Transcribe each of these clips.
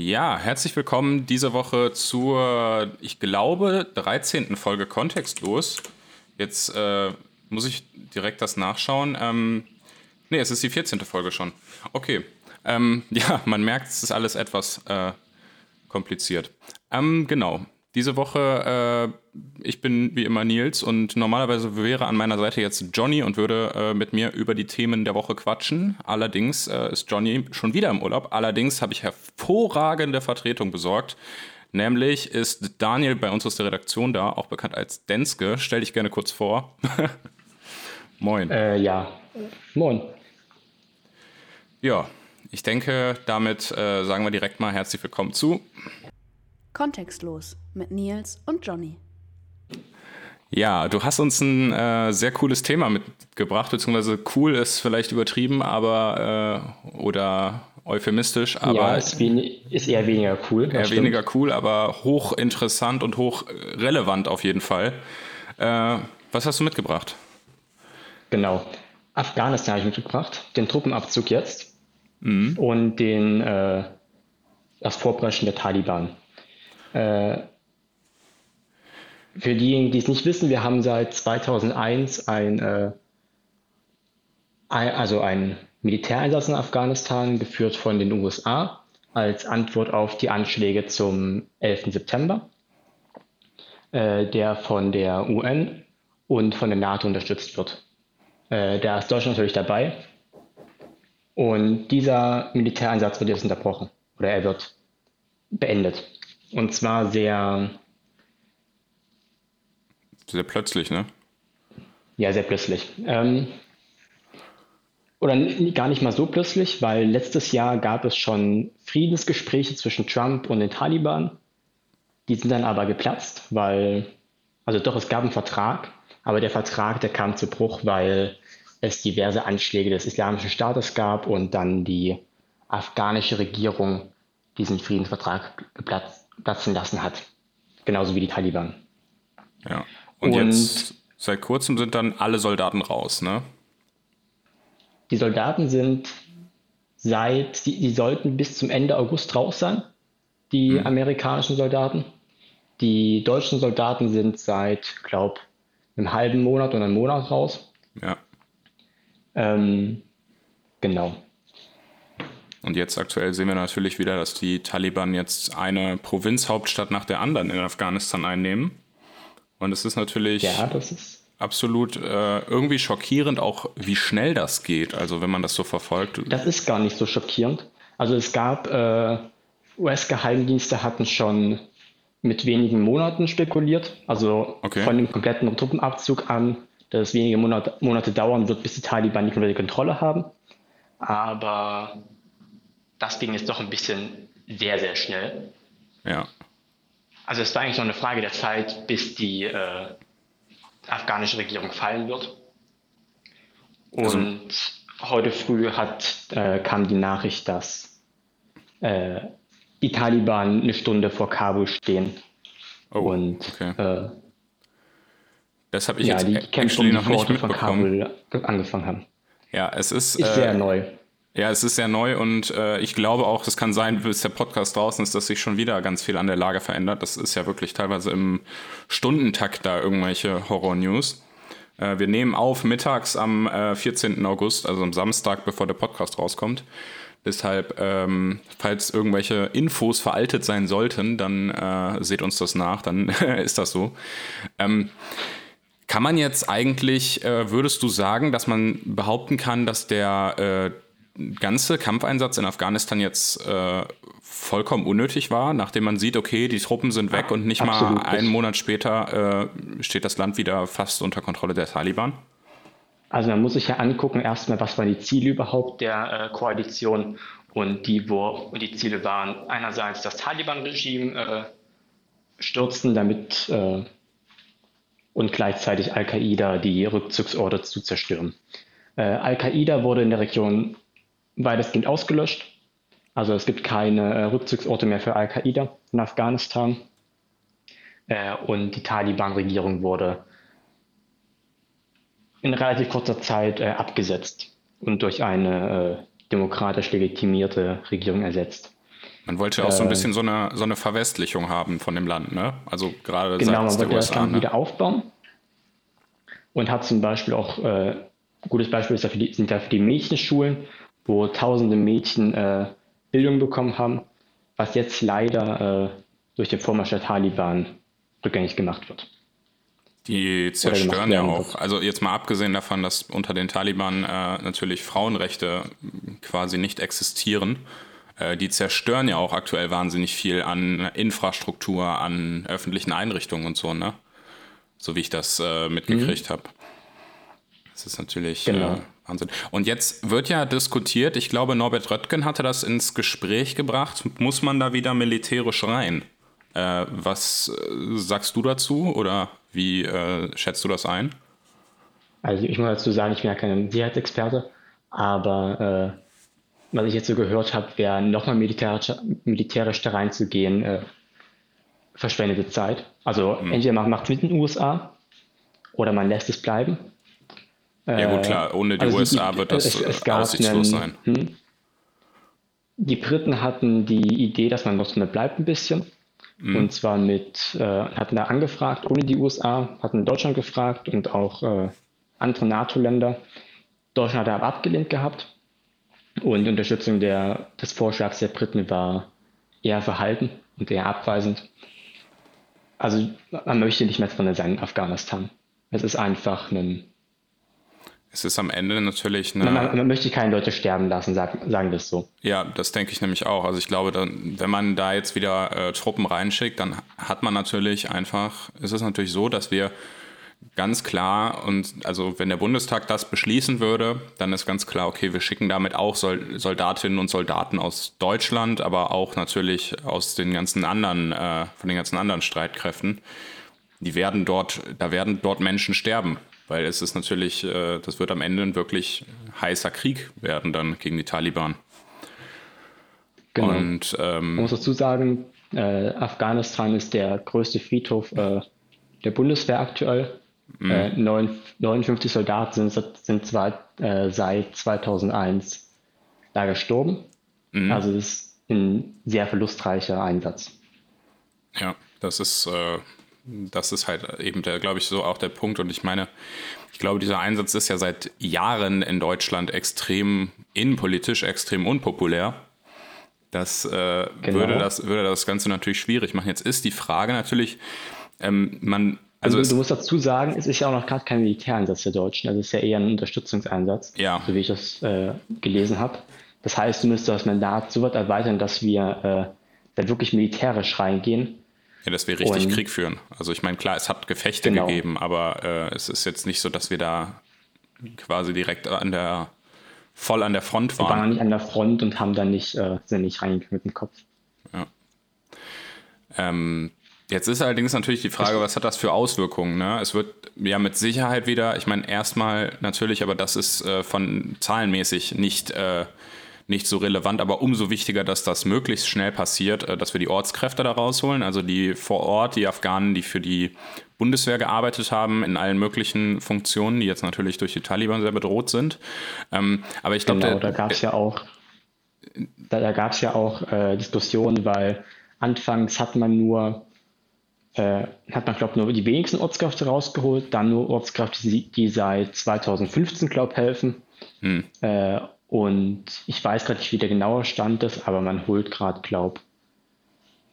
Ja, herzlich willkommen diese Woche zur, ich glaube, 13. Folge Kontextlos. Jetzt äh, muss ich direkt das nachschauen. Ähm, ne, es ist die 14. Folge schon. Okay. Ähm, ja, man merkt, es ist alles etwas äh, kompliziert. Ähm, genau. Diese Woche, äh, ich bin wie immer Nils und normalerweise wäre an meiner Seite jetzt Johnny und würde äh, mit mir über die Themen der Woche quatschen. Allerdings äh, ist Johnny schon wieder im Urlaub. Allerdings habe ich hervorragende Vertretung besorgt. Nämlich ist Daniel bei uns aus der Redaktion da, auch bekannt als Denske. Stell dich gerne kurz vor. Moin. Äh, ja, moin. Ja, ich denke, damit äh, sagen wir direkt mal herzlich willkommen zu Kontextlos mit Nils und Johnny. Ja, du hast uns ein äh, sehr cooles Thema mitgebracht, beziehungsweise cool ist vielleicht übertrieben, aber äh, oder euphemistisch, aber. Ja, ist, ist eher weniger cool. Eher stimmt. weniger cool, aber hochinteressant und hochrelevant auf jeden Fall. Äh, was hast du mitgebracht? Genau. Afghanistan habe ich mitgebracht, den Truppenabzug jetzt mhm. und den, äh, das Vorpreschen der Taliban. Für diejenigen, die es nicht wissen, wir haben seit 2001 ein, äh, ein, also einen Militäreinsatz in Afghanistan geführt von den USA als Antwort auf die Anschläge zum 11. September, äh, der von der UN und von der NATO unterstützt wird. Äh, da ist Deutschland natürlich dabei. Und dieser Militäreinsatz wird jetzt unterbrochen oder er wird beendet. Und zwar sehr. Sehr plötzlich, ne? Ja, sehr plötzlich. Ähm, oder gar nicht mal so plötzlich, weil letztes Jahr gab es schon Friedensgespräche zwischen Trump und den Taliban. Die sind dann aber geplatzt, weil, also doch, es gab einen Vertrag, aber der Vertrag, der kam zu Bruch, weil es diverse Anschläge des Islamischen Staates gab und dann die afghanische Regierung diesen Friedensvertrag platzen lassen hat. Genauso wie die Taliban. Ja. Und, und jetzt seit kurzem sind dann alle Soldaten raus, ne? Die Soldaten sind seit, die, die sollten bis zum Ende August raus sein, die mhm. amerikanischen Soldaten. Die deutschen Soldaten sind seit, glaube einem halben Monat oder einem Monat raus. Ja. Ähm, genau. Und jetzt aktuell sehen wir natürlich wieder, dass die Taliban jetzt eine Provinzhauptstadt nach der anderen in Afghanistan einnehmen. Und es ist natürlich ja, das ist absolut äh, irgendwie schockierend, auch wie schnell das geht. Also wenn man das so verfolgt. Das ist gar nicht so schockierend. Also es gab äh, US-Geheimdienste hatten schon mit wenigen Monaten spekuliert. Also okay. von dem kompletten Truppenabzug an, dass es wenige Monate, Monate dauern wird, bis die Taliban die komplette Kontrolle haben. Aber das ging jetzt doch ein bisschen sehr, sehr schnell. Ja. Also es war eigentlich noch eine Frage der Zeit, bis die äh, afghanische Regierung fallen wird. Also Und also, heute früh hat, äh, kam die Nachricht, dass äh, die Taliban eine Stunde vor Kabul stehen. Oh, und okay. äh, das habe ich ja, jetzt die Kämpfe um noch nicht von Kabul angefangen haben. Ja, es ist, ist sehr äh, neu. Ja, es ist sehr neu und äh, ich glaube auch, es kann sein, bis der Podcast draußen ist, dass sich schon wieder ganz viel an der Lage verändert. Das ist ja wirklich teilweise im Stundentakt da irgendwelche Horror-News. Äh, wir nehmen auf mittags am äh, 14. August, also am Samstag, bevor der Podcast rauskommt. Deshalb, ähm, falls irgendwelche Infos veraltet sein sollten, dann äh, seht uns das nach, dann ist das so. Ähm, kann man jetzt eigentlich, äh, würdest du sagen, dass man behaupten kann, dass der äh, ganze Kampfeinsatz in Afghanistan jetzt äh, vollkommen unnötig war, nachdem man sieht, okay, die Truppen sind weg und nicht mal einen Monat später äh, steht das Land wieder fast unter Kontrolle der Taliban? Also man muss sich ja angucken, erstmal, was waren die Ziele überhaupt der äh, Koalition und die, wo, die Ziele waren einerseits das Taliban-Regime äh, stürzen, damit äh, und gleichzeitig Al-Qaida die Rückzugsorte zu zerstören. Äh, Al-Qaida wurde in der Region weitestgehend ausgelöscht. Also es gibt keine äh, Rückzugsorte mehr für Al-Qaida in Afghanistan. Äh, und die Taliban-Regierung wurde in relativ kurzer Zeit äh, abgesetzt und durch eine demokratisch legitimierte Regierung ersetzt. Man wollte auch so ein bisschen so eine, so eine Verwestlichung haben von dem Land, ne? Also gerade genau, man wollte das Land ne? wieder aufbauen und hat zum Beispiel auch, äh, gutes Beispiel ist dafür die, sind dafür die Mädchenschulen, wo tausende Mädchen äh, Bildung bekommen haben, was jetzt leider äh, durch den Vormarsch der Taliban rückgängig gemacht wird. Die zerstören ja auch, also jetzt mal abgesehen davon, dass unter den Taliban äh, natürlich Frauenrechte quasi nicht existieren, äh, die zerstören ja auch aktuell wahnsinnig viel an Infrastruktur, an öffentlichen Einrichtungen und so, ne? So wie ich das äh, mitgekriegt mhm. habe. Das ist natürlich genau. Wahnsinn. Und jetzt wird ja diskutiert, ich glaube, Norbert Röttgen hatte das ins Gespräch gebracht, muss man da wieder militärisch rein? Äh, was äh, sagst du dazu oder wie äh, schätzt du das ein? Also ich muss dazu sagen, ich bin ja kein Sicherheitsexperte, aber äh, was ich jetzt so gehört habe, wäre nochmal militärisch, militärisch da reinzugehen, äh, verschwendete Zeit. Also mhm. entweder man macht es mit den USA oder man lässt es bleiben. Ja gut, klar, ohne die also USA die, wird das es, es aussichtslos einen, sein. Hm, die Briten hatten die Idee, dass man noch so bleibt ein bisschen. Mhm. Und zwar mit, äh, hatten da angefragt, ohne die USA, hatten Deutschland gefragt und auch äh, andere NATO-Länder. Deutschland hat aber abgelehnt gehabt. Und die Unterstützung der, des Vorschlags der Briten war eher verhalten und eher abweisend. Also man möchte nicht mehr drin sein in Afghanistan. Es ist einfach ein. Es ist am Ende natürlich eine. Man, man möchte keine Leute sterben lassen, sagen, sagen wir es so. Ja, das denke ich nämlich auch. Also ich glaube, dann, wenn man da jetzt wieder äh, Truppen reinschickt, dann hat man natürlich einfach, ist es natürlich so, dass wir ganz klar, und also wenn der Bundestag das beschließen würde, dann ist ganz klar, okay, wir schicken damit auch Soldatinnen und Soldaten aus Deutschland, aber auch natürlich aus den ganzen anderen, äh, von den ganzen anderen Streitkräften. Die werden dort, da werden dort Menschen sterben, weil es ist natürlich, äh, das wird am Ende ein wirklich heißer Krieg werden dann gegen die Taliban. Genau. Und, ähm, Man muss dazu sagen, äh, Afghanistan ist der größte Friedhof äh, der Bundeswehr aktuell. Mhm. Äh, 59 Soldaten sind, sind zwar, äh, seit 2001 da gestorben. Mhm. Also das ist ein sehr verlustreicher Einsatz. Ja, das ist, äh, das ist halt eben der, glaube ich, so auch der Punkt. Und ich meine, ich glaube, dieser Einsatz ist ja seit Jahren in Deutschland extrem innenpolitisch, extrem unpopulär. Das, äh, genau. würde das würde das Ganze natürlich schwierig machen. Jetzt ist die Frage natürlich, ähm, man also, also du musst dazu sagen, es ist ja auch noch gerade kein Militäreinsatz der Deutschen, also es ist ja eher ein Unterstützungseinsatz, ja. so wie ich das äh, gelesen habe. Das heißt, du müsstest das Mandat so weit erweitern, dass wir äh, da wirklich militärisch reingehen. Ja, dass wir richtig Und, Krieg führen. Also ich meine, klar, es hat Gefechte genau. gegeben, aber äh, es ist jetzt nicht so, dass wir da quasi direkt an der voll an der Front waren. Wir waren nicht an der Front und haben dann nicht, äh, sind nicht reingegangen mit dem Kopf. Ja. Ähm, Jetzt ist allerdings natürlich die Frage, was hat das für Auswirkungen? Ne? Es wird ja mit Sicherheit wieder, ich meine, erstmal natürlich, aber das ist äh, von zahlenmäßig nicht, äh, nicht so relevant, aber umso wichtiger, dass das möglichst schnell passiert, äh, dass wir die Ortskräfte da rausholen, also die vor Ort, die Afghanen, die für die Bundeswehr gearbeitet haben, in allen möglichen Funktionen, die jetzt natürlich durch die Taliban sehr bedroht sind. Ähm, aber ich glaube, genau, da gab es ja auch, da, da gab es ja auch äh, Diskussionen, weil anfangs hat man nur äh, hat man, glaube ich, nur die wenigsten Ortskräfte rausgeholt, dann nur Ortskräfte, die, die seit 2015, glaube ich, helfen. Hm. Äh, und ich weiß gerade nicht, wie der genaue Stand ist, aber man holt gerade, glaube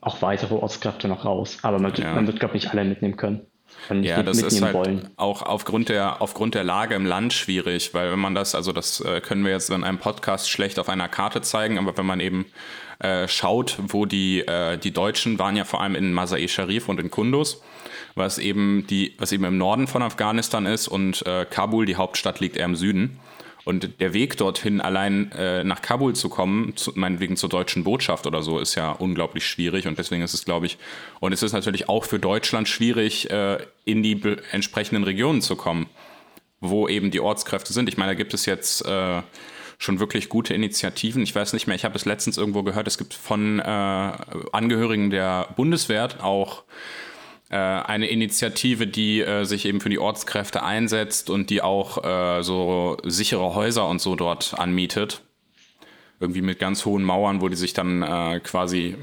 auch weitere Ortskräfte noch raus. Aber man, ja. man wird, glaube ich, nicht alle mitnehmen können. Ja, das ist halt wollen. auch aufgrund der, aufgrund der Lage im Land schwierig, weil wenn man das, also das äh, können wir jetzt in einem Podcast schlecht auf einer Karte zeigen, aber wenn man eben äh, schaut, wo die, äh, die Deutschen waren ja vor allem in Masai Sharif und in Kunduz, was eben, die, was eben im Norden von Afghanistan ist und äh, Kabul, die Hauptstadt, liegt eher im Süden. Und der Weg dorthin, allein äh, nach Kabul zu kommen, zu, meinetwegen zur deutschen Botschaft oder so, ist ja unglaublich schwierig. Und deswegen ist es, glaube ich, und es ist natürlich auch für Deutschland schwierig, äh, in die entsprechenden Regionen zu kommen, wo eben die Ortskräfte sind. Ich meine, da gibt es jetzt äh, schon wirklich gute Initiativen. Ich weiß nicht mehr, ich habe es letztens irgendwo gehört, es gibt von äh, Angehörigen der Bundeswehr auch eine Initiative, die äh, sich eben für die Ortskräfte einsetzt und die auch äh, so sichere Häuser und so dort anmietet. irgendwie mit ganz hohen Mauern, wo die sich dann äh, quasi,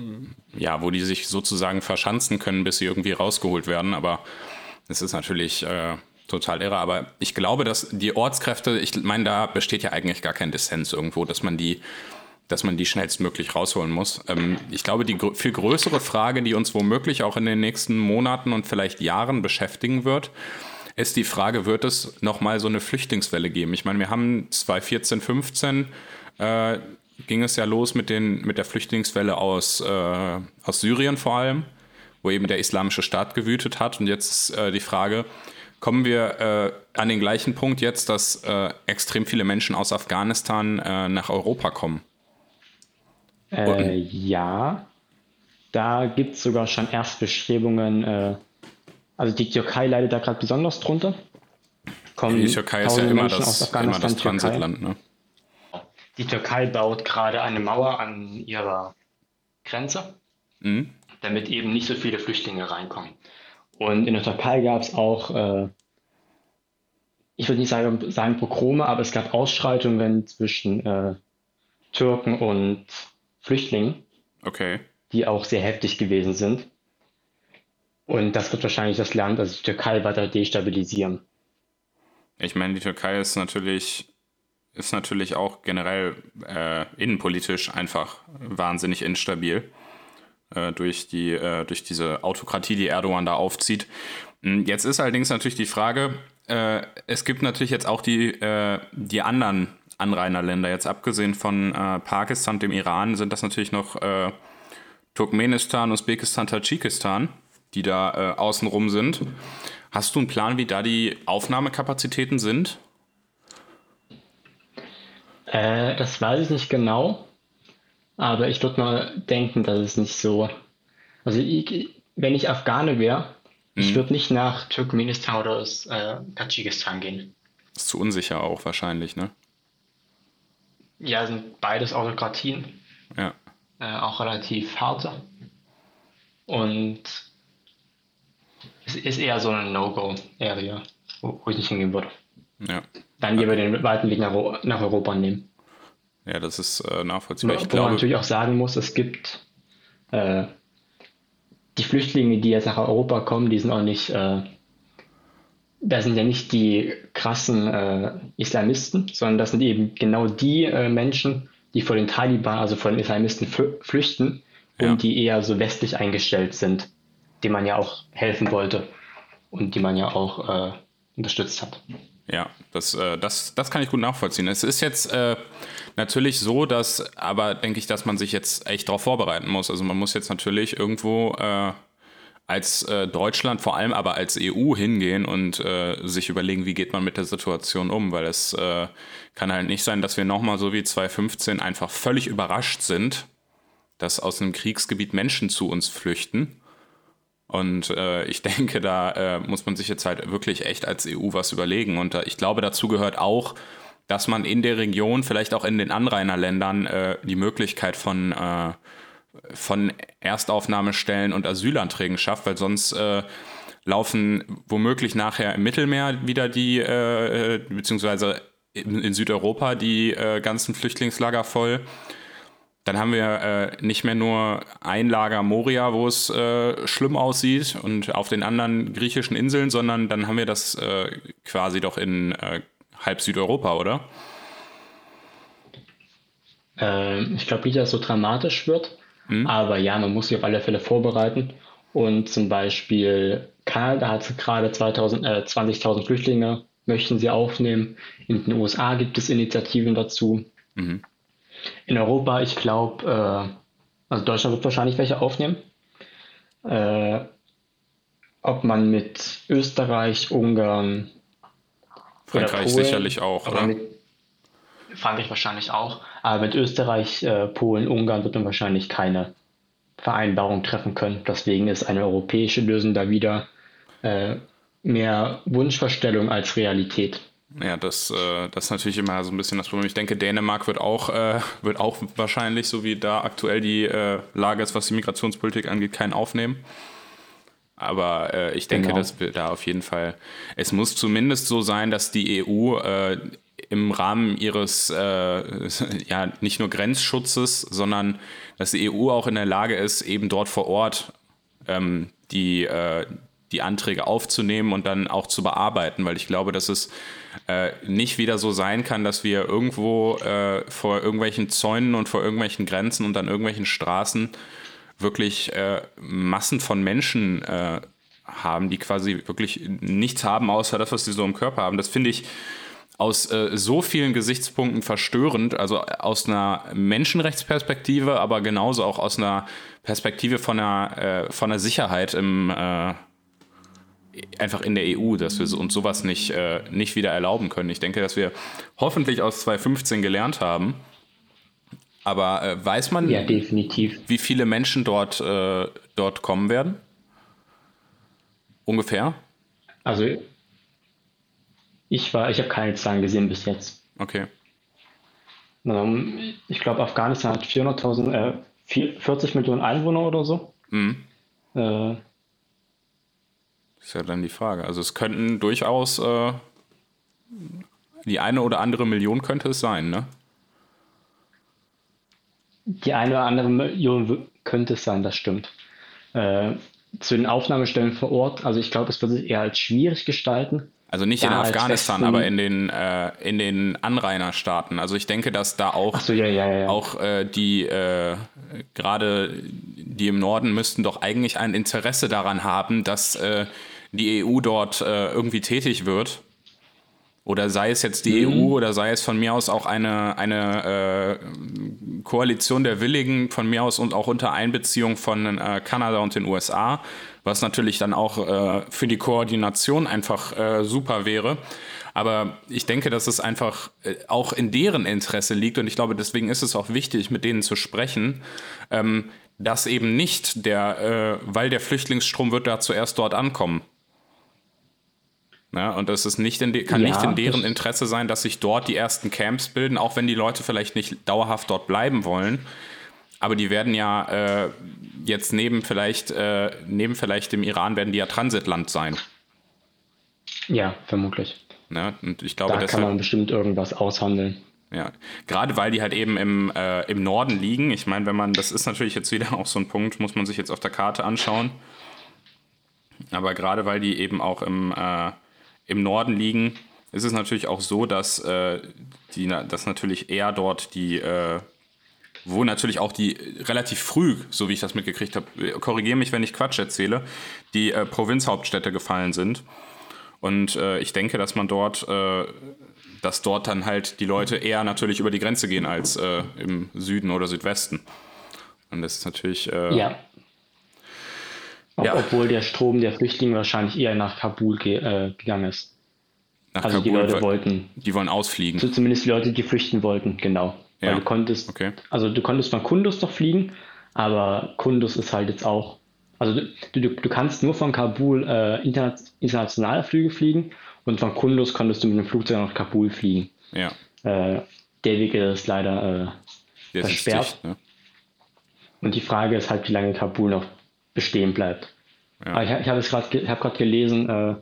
ja, wo die sich sozusagen verschanzen können, bis sie irgendwie rausgeholt werden. Aber es ist natürlich äh, total irre. Aber ich glaube, dass die Ortskräfte, ich meine, da besteht ja eigentlich gar kein Dissens irgendwo, dass man die dass man die schnellstmöglich rausholen muss. Ähm, ich glaube, die gr viel größere Frage, die uns womöglich auch in den nächsten Monaten und vielleicht Jahren beschäftigen wird, ist die Frage, wird es nochmal so eine Flüchtlingswelle geben? Ich meine, wir haben 2014, 15 äh, ging es ja los mit, den, mit der Flüchtlingswelle aus, äh, aus Syrien vor allem, wo eben der islamische Staat gewütet hat. Und jetzt ist äh, die Frage, kommen wir äh, an den gleichen Punkt jetzt, dass äh, extrem viele Menschen aus Afghanistan äh, nach Europa kommen? Äh, ja, da gibt es sogar schon Erstbestrebungen. Äh, also die Türkei leidet da gerade besonders drunter. Kommen die Türkei ist ja immer das, immer das Transitland. Ne? Die Türkei baut gerade eine Mauer an ihrer Grenze, mhm. damit eben nicht so viele Flüchtlinge reinkommen. Und in der Türkei gab es auch, äh, ich würde nicht sagen, sagen Pogrome, aber es gab Ausschreitungen zwischen äh, Türken und Flüchtlingen, okay. die auch sehr heftig gewesen sind. Und das wird wahrscheinlich das Land, also die Türkei, weiter destabilisieren. Ich meine, die Türkei ist natürlich, ist natürlich auch generell äh, innenpolitisch einfach wahnsinnig instabil äh, durch, die, äh, durch diese Autokratie, die Erdogan da aufzieht. Hm, jetzt ist allerdings natürlich die Frage, äh, es gibt natürlich jetzt auch die, äh, die anderen Anrainerländer. Jetzt abgesehen von äh, Pakistan, dem Iran, sind das natürlich noch äh, Turkmenistan, Usbekistan, Tadschikistan, die da äh, außenrum sind. Hast du einen Plan, wie da die Aufnahmekapazitäten sind? Äh, das weiß ich nicht genau, aber ich würde mal denken, dass es nicht so. Also, ich, wenn ich Afghane wäre, mhm. ich würde nicht nach Turkmenistan oder äh, Tadschikistan gehen. Ist zu unsicher auch wahrscheinlich, ne? Ja, sind beides Autokratien. Ja. Äh, auch relativ harte. Und es ist eher so eine No-Go-Area, wo, wo, ich nicht hingehen würde. Ja. Dann lieber den weiten Weg nach, nach Europa nehmen. Ja, das ist äh, nachvollziehbar. Ich wo glaube, man natürlich auch sagen muss, es gibt äh, die Flüchtlinge, die jetzt nach Europa kommen, die sind auch nicht äh, das sind ja nicht die krassen äh, Islamisten, sondern das sind eben genau die äh, Menschen, die vor den Taliban, also vor den Islamisten flüchten ja. und die eher so westlich eingestellt sind, denen man ja auch helfen wollte und die man ja auch äh, unterstützt hat. Ja, das, äh, das, das kann ich gut nachvollziehen. Es ist jetzt äh, natürlich so, dass, aber denke ich, dass man sich jetzt echt darauf vorbereiten muss. Also man muss jetzt natürlich irgendwo äh, als äh, Deutschland, vor allem aber als EU hingehen und äh, sich überlegen, wie geht man mit der Situation um, weil es äh, kann halt nicht sein, dass wir nochmal so wie 2015 einfach völlig überrascht sind, dass aus einem Kriegsgebiet Menschen zu uns flüchten. Und äh, ich denke, da äh, muss man sich jetzt halt wirklich echt als EU was überlegen. Und äh, ich glaube, dazu gehört auch, dass man in der Region, vielleicht auch in den Anrainerländern, die Möglichkeit von von Erstaufnahmestellen und Asylanträgen schafft, weil sonst äh, laufen womöglich nachher im Mittelmeer wieder die, äh, äh, beziehungsweise in, in, Südeuropa die äh, ganzen Flüchtlingslager voll. Dann haben wir äh, nicht mehr nur ein Lager Moria, wo es äh, schlimm aussieht und auf den anderen griechischen Inseln, sondern dann haben wir das quasi doch in halb Südeuropa, oder? Ähm, ich glaube dass es so dramatisch wird. Mhm. Aber ja, man muss sich auf alle Fälle vorbereiten. Und zum Beispiel Kanada hat gerade 20.000 äh, Flüchtlinge, möchten sie aufnehmen. In den USA gibt es Initiativen dazu. Mhm. In Europa, ich glaube, äh, also Deutschland wird wahrscheinlich welche aufnehmen. Äh, ob man mit Österreich, Ungarn, Frankreich Polen, sicherlich auch, oder? Mit Frankreich wahrscheinlich auch. Aber mit Österreich, äh, Polen, Ungarn wird man wahrscheinlich keine Vereinbarung treffen können. Deswegen ist eine europäische Lösung da wieder äh, mehr Wunschvorstellung als Realität. Ja, das, äh, das ist natürlich immer so ein bisschen das Problem. Ich denke, Dänemark wird auch, äh, wird auch wahrscheinlich, so wie da aktuell die äh, Lage ist, was die Migrationspolitik angeht, keinen aufnehmen. Aber äh, ich denke, genau. dass wir da auf jeden Fall, es muss zumindest so sein, dass die EU äh, im Rahmen ihres äh, ja nicht nur Grenzschutzes, sondern dass die EU auch in der Lage ist, eben dort vor Ort ähm, die, äh, die Anträge aufzunehmen und dann auch zu bearbeiten, weil ich glaube, dass es äh, nicht wieder so sein kann, dass wir irgendwo äh, vor irgendwelchen Zäunen und vor irgendwelchen Grenzen und an irgendwelchen Straßen wirklich äh, Massen von Menschen äh, haben, die quasi wirklich nichts haben, außer das, was sie so im Körper haben. Das finde ich aus äh, so vielen Gesichtspunkten verstörend, also aus einer Menschenrechtsperspektive, aber genauso auch aus einer Perspektive von einer, äh, von einer Sicherheit im, äh, einfach in der EU, dass wir uns sowas nicht, äh, nicht wieder erlauben können. Ich denke, dass wir hoffentlich aus 2015 gelernt haben. Aber äh, weiß man, ja, wie viele Menschen dort, äh, dort kommen werden? Ungefähr? Also ich war, ich habe keine Zahlen gesehen bis jetzt. Okay. Ähm, ich glaube, Afghanistan hat 400.000, äh, 40 Millionen Einwohner oder so. Mhm. Äh, ist ja dann die Frage. Also es könnten durchaus äh, die eine oder andere Million könnte es sein, ne? Die eine oder andere Million könnte es sein, das stimmt. Äh, zu den Aufnahmestellen vor Ort, also ich glaube, es wird sich eher als schwierig gestalten. Also nicht in Afghanistan, aber in den, äh, in den Anrainerstaaten. Also ich denke, dass da auch, so, ja, ja, ja. auch äh, die, äh, gerade die im Norden müssten doch eigentlich ein Interesse daran haben, dass äh, die EU dort äh, irgendwie tätig wird. Oder sei es jetzt die mhm. EU oder sei es von mir aus auch eine, eine äh, Koalition der Willigen, von mir aus und auch unter Einbeziehung von Kanada und den USA was natürlich dann auch äh, für die Koordination einfach äh, super wäre. Aber ich denke, dass es einfach äh, auch in deren Interesse liegt und ich glaube, deswegen ist es auch wichtig, mit denen zu sprechen, ähm, dass eben nicht der, äh, weil der Flüchtlingsstrom wird da zuerst dort ankommen. Ja, und das ist nicht in kann ja, nicht in deren Interesse sein, dass sich dort die ersten Camps bilden, auch wenn die Leute vielleicht nicht dauerhaft dort bleiben wollen. Aber die werden ja äh, jetzt neben vielleicht, äh, neben vielleicht dem Iran werden die ja Transitland sein. Ja, vermutlich. Ne? Und ich glaube, da deshalb, kann man bestimmt irgendwas aushandeln. Ja, gerade weil die halt eben im, äh, im Norden liegen. Ich meine, wenn man, das ist natürlich jetzt wieder auch so ein Punkt, muss man sich jetzt auf der Karte anschauen. Aber gerade weil die eben auch im, äh, im Norden liegen, ist es natürlich auch so, dass, äh, die, dass natürlich eher dort die, äh, wo natürlich auch die relativ früh, so wie ich das mitgekriegt habe, korrigiere mich, wenn ich Quatsch erzähle, die äh, Provinzhauptstädte gefallen sind. Und äh, ich denke, dass man dort, äh, dass dort dann halt die Leute eher natürlich über die Grenze gehen als äh, im Süden oder Südwesten. Und das ist natürlich. Äh, ja. ja. Obwohl der Strom der Flüchtlinge wahrscheinlich eher nach Kabul ge äh, gegangen ist. Nach also Kabul, die Leute wollten. Die wollen ausfliegen. So zumindest die Leute, die flüchten wollten, genau. Ja. Weil du konntest, okay. also du konntest von Kundus noch fliegen, aber Kundus ist halt jetzt auch, also du, du, du kannst nur von Kabul äh, internationale Flüge fliegen und von Kundus konntest du mit dem Flugzeug nach Kabul fliegen. Ja. Äh, der Weg ist leider äh, versperrt. Dicht, ne? Und die Frage ist halt, wie lange Kabul noch bestehen bleibt. Ja. Aber ich, ich habe gerade hab gelesen, äh,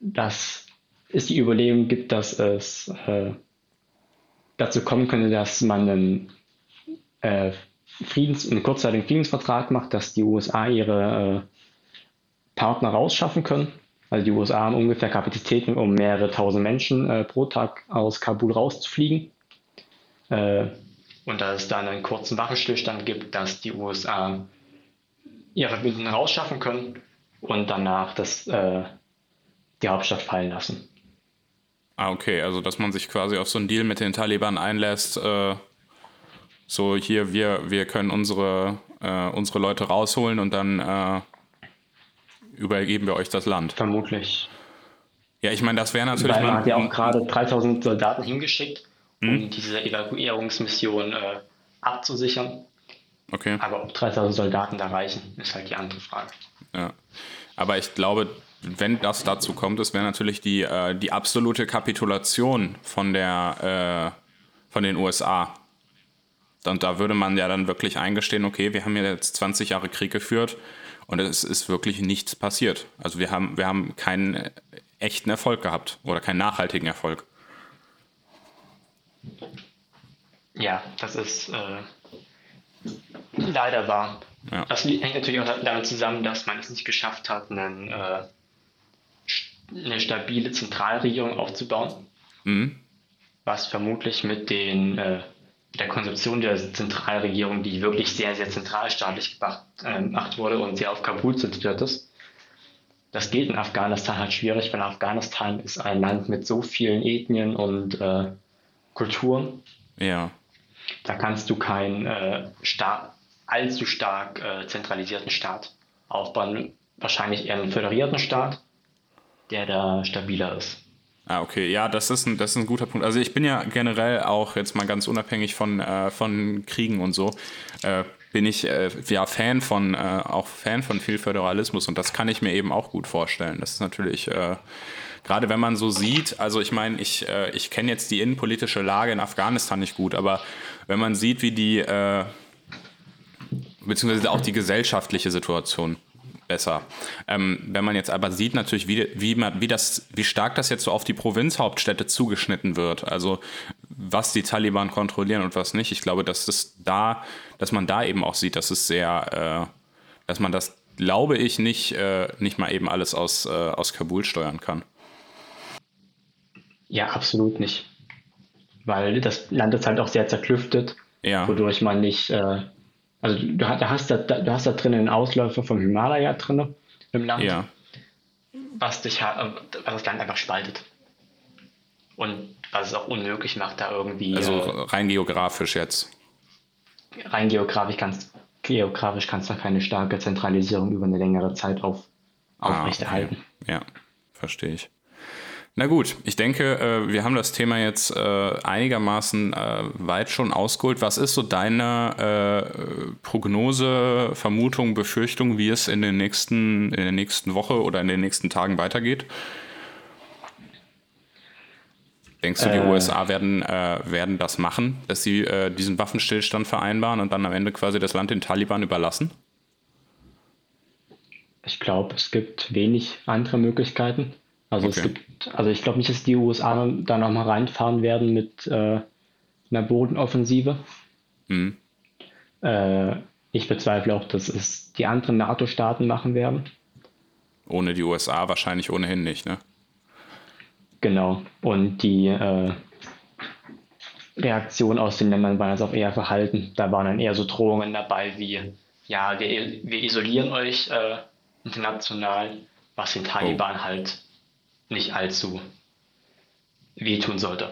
dass es die Überlegung gibt, dass es äh, dazu kommen könnte, dass man einen, äh, Friedens-, einen kurzzeitigen Friedensvertrag macht, dass die USA ihre äh, Partner rausschaffen können. Also die USA haben ungefähr Kapazitäten, um mehrere tausend Menschen äh, pro Tag aus Kabul rauszufliegen. Äh, und dass es dann einen kurzen Waffenstillstand gibt, dass die USA ihre Verbündeten rausschaffen können und danach das, äh, die Hauptstadt fallen lassen. Ah, okay, also dass man sich quasi auf so einen Deal mit den Taliban einlässt, äh, so hier, wir, wir können unsere, äh, unsere Leute rausholen und dann äh, übergeben wir euch das Land. Vermutlich. Ja, ich meine, das wäre natürlich. Weil man hat ja auch gerade 3000 Soldaten hingeschickt, um hm? diese Evakuierungsmission äh, abzusichern. Okay. Aber ob 3000 Soldaten da reichen, ist halt die andere Frage. Ja. Aber ich glaube, wenn das dazu kommt, das wäre natürlich die, äh, die absolute Kapitulation von, der, äh, von den USA. Und da würde man ja dann wirklich eingestehen, okay, wir haben ja jetzt 20 Jahre Krieg geführt und es ist wirklich nichts passiert. Also wir haben, wir haben keinen echten Erfolg gehabt oder keinen nachhaltigen Erfolg. Ja, das ist äh, leider wahr. Ja. Das hängt natürlich auch damit zusammen, dass man es nicht geschafft hat, einen, äh, eine stabile Zentralregierung aufzubauen. Mhm. Was vermutlich mit den äh, der Konzeption der Zentralregierung, die wirklich sehr, sehr zentralstaatlich äh, gemacht wurde und sehr auf Kabul zentriert ist. Das geht in Afghanistan halt schwierig, weil Afghanistan ist ein Land mit so vielen Ethnien und äh, Kulturen. Ja. Da kannst du keinen äh, star allzu stark äh, zentralisierten Staat aufbauen. Wahrscheinlich eher einen föderierten Staat, der da stabiler ist. Ah, okay. Ja, das ist, ein, das ist ein guter Punkt. Also ich bin ja generell auch jetzt mal ganz unabhängig von, äh, von Kriegen und so, äh, bin ich äh, ja Fan von, äh, auch Fan von viel Föderalismus und das kann ich mir eben auch gut vorstellen. Das ist natürlich, äh, gerade wenn man so sieht, also ich meine, ich, äh, ich kenne jetzt die innenpolitische Lage in Afghanistan nicht gut, aber wenn man sieht, wie die, beziehungsweise auch die gesellschaftliche Situation besser. Ähm, wenn man jetzt aber sieht natürlich, wie, wie, man, wie, das, wie stark das jetzt so auf die Provinzhauptstädte zugeschnitten wird, also was die Taliban kontrollieren und was nicht, ich glaube, dass es da, dass man da eben auch sieht, dass es sehr, äh, dass man das, glaube ich, nicht, äh, nicht mal eben alles aus, äh, aus Kabul steuern kann. Ja, absolut nicht. Weil das Land ist halt auch sehr zerklüftet, ja. wodurch man nicht äh, also du, du, hast da, du hast da drin einen Ausläufer vom Himalaya drin im Land, ja. was, dich, was das Land einfach spaltet. Und was es auch unmöglich macht, da irgendwie. Also äh, rein geografisch jetzt. Rein geografisch kannst, geografisch kannst du keine starke Zentralisierung über eine längere Zeit auf, aufrechterhalten. Ah, okay. Ja, verstehe ich. Na gut, ich denke, äh, wir haben das Thema jetzt äh, einigermaßen äh, weit schon ausgeholt. Was ist so deine Prognose, Vermutung, Befürchtung, wie es in, den nächsten, in der nächsten Woche oder in den nächsten Tagen weitergeht? Denkst du, die äh, USA werden, werden das machen, dass sie diesen Waffenstillstand vereinbaren und dann am Ende quasi das Land den Taliban überlassen? Ich glaube, es gibt wenig andere Möglichkeiten. Also okay. es gibt, also ich glaube nicht, dass die USA da nochmal reinfahren werden mit äh, einer Bodenoffensive. Mhm. Äh, ich bezweifle auch, dass es die anderen NATO-Staaten machen werden. Ohne die USA wahrscheinlich ohnehin nicht, ne? Genau. Und die äh, Reaktion aus den Ländern waren jetzt auch eher verhalten. Da waren dann eher so Drohungen dabei wie, ja, wir, wir isolieren euch äh, international, was den Taliban oh. halt nicht allzu wehtun sollte.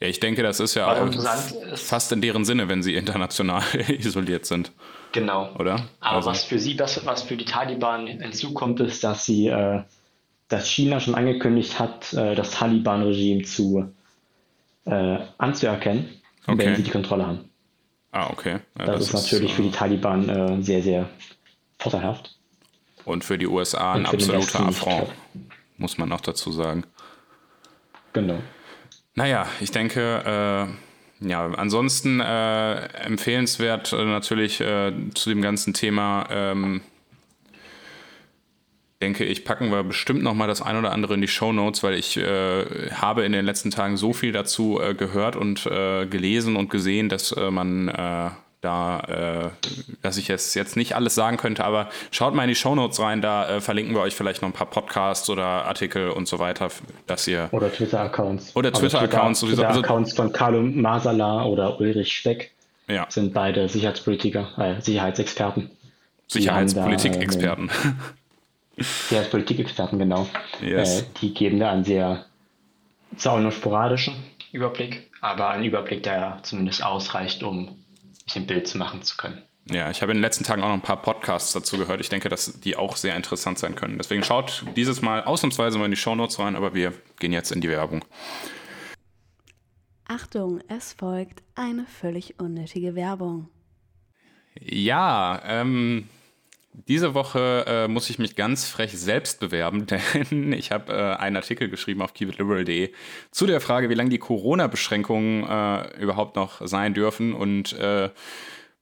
Ja, ich denke, das ist ja auch fast in deren Sinne, wenn sie international isoliert sind. Genau. Oder? Aber also. was für sie, was, was für die Taliban hinzukommt, ist, dass sie, äh, dass China schon angekündigt hat, äh, das Taliban-Regime zu äh, anzuerkennen, okay. wenn sie die Kontrolle haben. Ah, okay. Ja, das, das, ist natürlich für die äh, Taliban äh, sehr, sehr vorteilhaft. Und für die USA ein absoluter Affront muss man auch dazu sagen. Genau. Naja, ich denke, äh, ja, ansonsten äh, empfehlenswert äh, natürlich äh, zu dem ganzen Thema, ähm, denke ich, packen wir bestimmt noch mal das ein oder andere in die Show Notes, weil ich äh, habe in den letzten Tagen so viel dazu äh, gehört und gelesen und gesehen, dass man da, äh, dass ich es jetzt nicht alles sagen könnte, aber schaut mal in die Shownotes rein, da äh, verlinken wir euch vielleicht noch ein paar Podcasts oder Artikel und so weiter, dass ihr. Oder Twitter-Accounts. Oder also Twitter-Accounts sowieso. Also Twitter-Accounts von Carlo Masala oder Ulrich Speck ja. sind beide Sicherheitspolitiker, äh, Sicherheitsexperten. Sicherheitspolitik-Experten. Sicherheitspolitik-Experten, genau. Yes. Äh, die geben da einen sehr, zwar auch nur sporadischen Überblick, aber einen Überblick, der zumindest ausreicht, um sich ein Bild machen zu können. Ja, ich habe in den letzten Tagen auch noch ein paar Podcasts dazu gehört. Ich denke, dass die auch sehr interessant sein können. Deswegen schaut dieses Mal ausnahmsweise mal in die Shownotes rein, aber wir gehen jetzt in die Werbung. Achtung, es folgt eine völlig unnötige Werbung. Ja, ähm, diese Woche äh, muss ich mich ganz frech selbst bewerben, denn ich habe äh, einen Artikel geschrieben auf keepitliberal.de zu der Frage, wie lange die Corona-Beschränkungen äh, überhaupt noch sein dürfen und äh,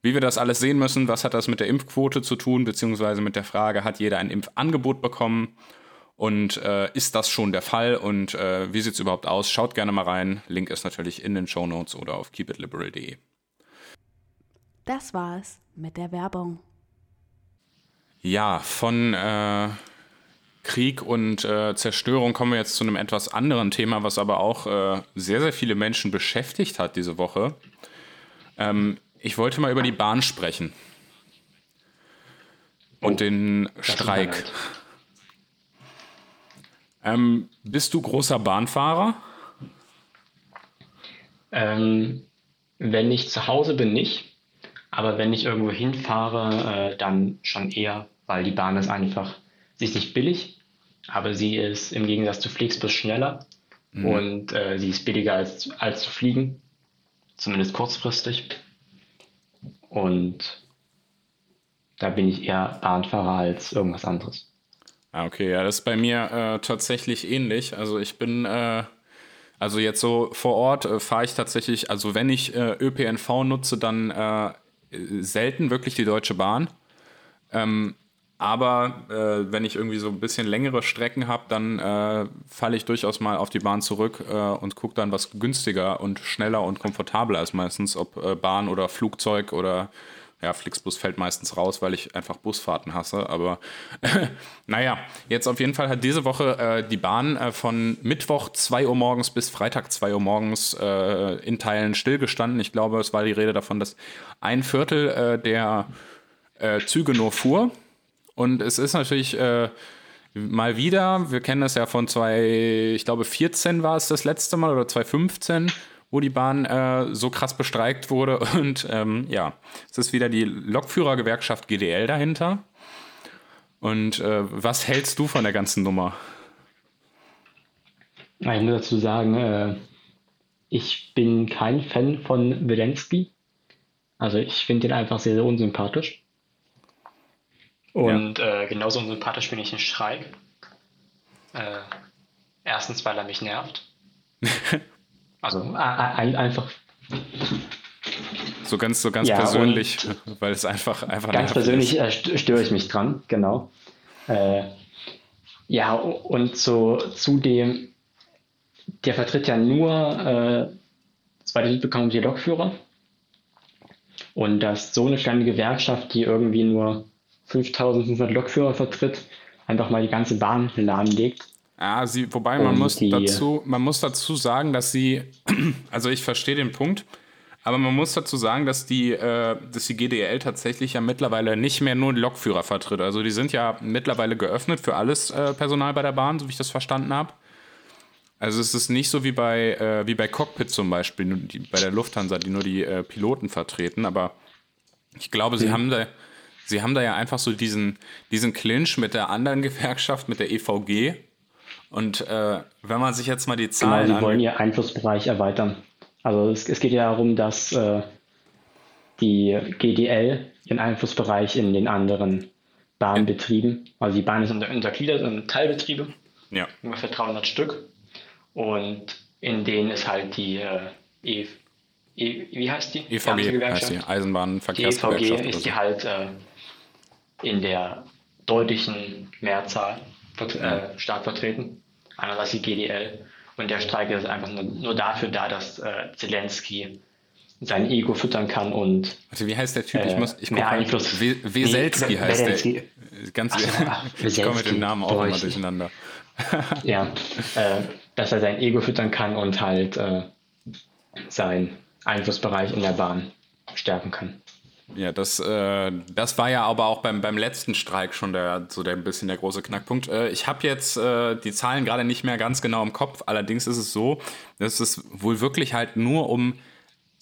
wie wir das alles sehen müssen. Was hat das mit der Impfquote zu tun, beziehungsweise mit der Frage, hat jeder ein Impfangebot bekommen? Und äh, ist das schon der Fall und äh, wie sieht es überhaupt aus? Schaut gerne mal rein. Link ist natürlich in den Show Notes oder auf keepitliberal.de. Das war's mit der Werbung. Ja, von äh, Krieg und äh, Zerstörung kommen wir jetzt zu einem etwas anderen Thema, was aber auch äh, sehr, sehr viele Menschen beschäftigt hat diese Woche. Ähm, ich wollte mal über die Bahn sprechen. Und oh, den Streik. Ähm, bist du großer Bahnfahrer? Ähm, wenn ich zu Hause bin, nicht. Aber wenn ich irgendwo hinfahre, äh, dann schon eher, weil die Bahn ist einfach, sie ist nicht billig, aber sie ist im Gegensatz zu Flixbus schneller mhm. und äh, sie ist billiger als, als zu fliegen, zumindest kurzfristig. Und da bin ich eher Bahnfahrer als irgendwas anderes. Ah, okay, ja, das ist bei mir äh, tatsächlich ähnlich. Also ich bin, äh, also jetzt so vor Ort äh, fahre ich tatsächlich, also wenn ich äh, ÖPNV nutze, dann äh, selten wirklich die Deutsche Bahn. Ähm, aber äh, wenn ich irgendwie so ein bisschen längere Strecken habe, dann äh, falle ich durchaus mal auf die Bahn zurück äh, und gucke dann, was günstiger und schneller und komfortabler ist meistens, ob äh, Bahn oder Flugzeug oder ja, Flixbus fällt meistens raus, weil ich einfach Busfahrten hasse. Aber naja, jetzt auf jeden Fall hat diese Woche äh, die Bahn äh, von Mittwoch 2 Uhr morgens bis Freitag 2 Uhr morgens in Teilen stillgestanden. Ich glaube, es war die Rede davon, dass ein Viertel der Züge nur fuhr und es ist natürlich äh, mal wieder, wir kennen das ja von zwei, ich glaube 14 war es das letzte Mal oder 2015, wo die Bahn äh, so krass bestreikt wurde. Und ähm, ja, es ist wieder die Lokführergewerkschaft GDL dahinter. Und äh, was hältst du von der ganzen Nummer? Ich muss dazu sagen, äh, ich bin kein Fan von Zelensky. Also ich finde ihn einfach sehr, sehr unsympathisch. Und ja. äh, genauso unsympathisch finde ich den Streik. Äh, erstens, weil er mich nervt. also ein, einfach. So ganz, so ganz ja, persönlich, weil es einfach, einfach Ganz persönlich äh, störe ich mich dran, genau. Äh, ja, und so zudem, der vertritt ja nur äh, zweite mitbekommen die Lokführer. Und dass so eine kleine Gewerkschaft, die irgendwie nur 5500 Lokführer vertritt, einfach mal die ganze Bahn lahmlegt. Ja, sie, wobei man muss, dazu, man muss dazu sagen, dass sie, also ich verstehe den Punkt, aber man muss dazu sagen, dass die, äh, dass die GDL tatsächlich ja mittlerweile nicht mehr nur Lokführer vertritt. Also die sind ja mittlerweile geöffnet für alles äh, Personal bei der Bahn, so wie ich das verstanden habe. Also es ist nicht so wie bei, äh, wie bei Cockpit zum Beispiel, die, bei der Lufthansa, die nur die äh, Piloten vertreten, aber ich glaube, sie mhm. haben da Sie haben da ja einfach so diesen, diesen Clinch mit der anderen Gewerkschaft, mit der EVG. Und äh, wenn man sich jetzt mal die Zahlen. Genau, sie wollen ihren Einflussbereich erweitern. Also es, es geht ja darum, dass äh, die GDL ihren Einflussbereich in den anderen Bahnbetrieben, also die Bahn ist untergliedert in Teilbetriebe, ja. ungefähr 300 Stück. Und in denen ist halt die äh, e, e, wie heißt die? EVG heißt die Eisenbahnverkehrsgewerkschaft. Die EVG ist die halt äh, in der deutlichen Mehrzahl äh, stark vertreten. Einerseits die GDL. Und der Streik ist einfach nur, nur dafür da, dass äh, Zelensky sein Ego füttern kann und. Also wie heißt der Typ? ich äh, muss, ich mehr Einfluss. Weselski nee, heißt Weselski. der. Ganz, ach, ich komme mit dem Namen auch immer durcheinander. ja, äh, dass er sein Ego füttern kann und halt äh, seinen Einflussbereich in der Bahn stärken kann. Ja, das, äh, das war ja aber auch beim, beim letzten Streik schon der, so der ein bisschen der große Knackpunkt. Äh, ich habe jetzt äh, die Zahlen gerade nicht mehr ganz genau im Kopf. Allerdings ist es so, dass es wohl wirklich halt nur um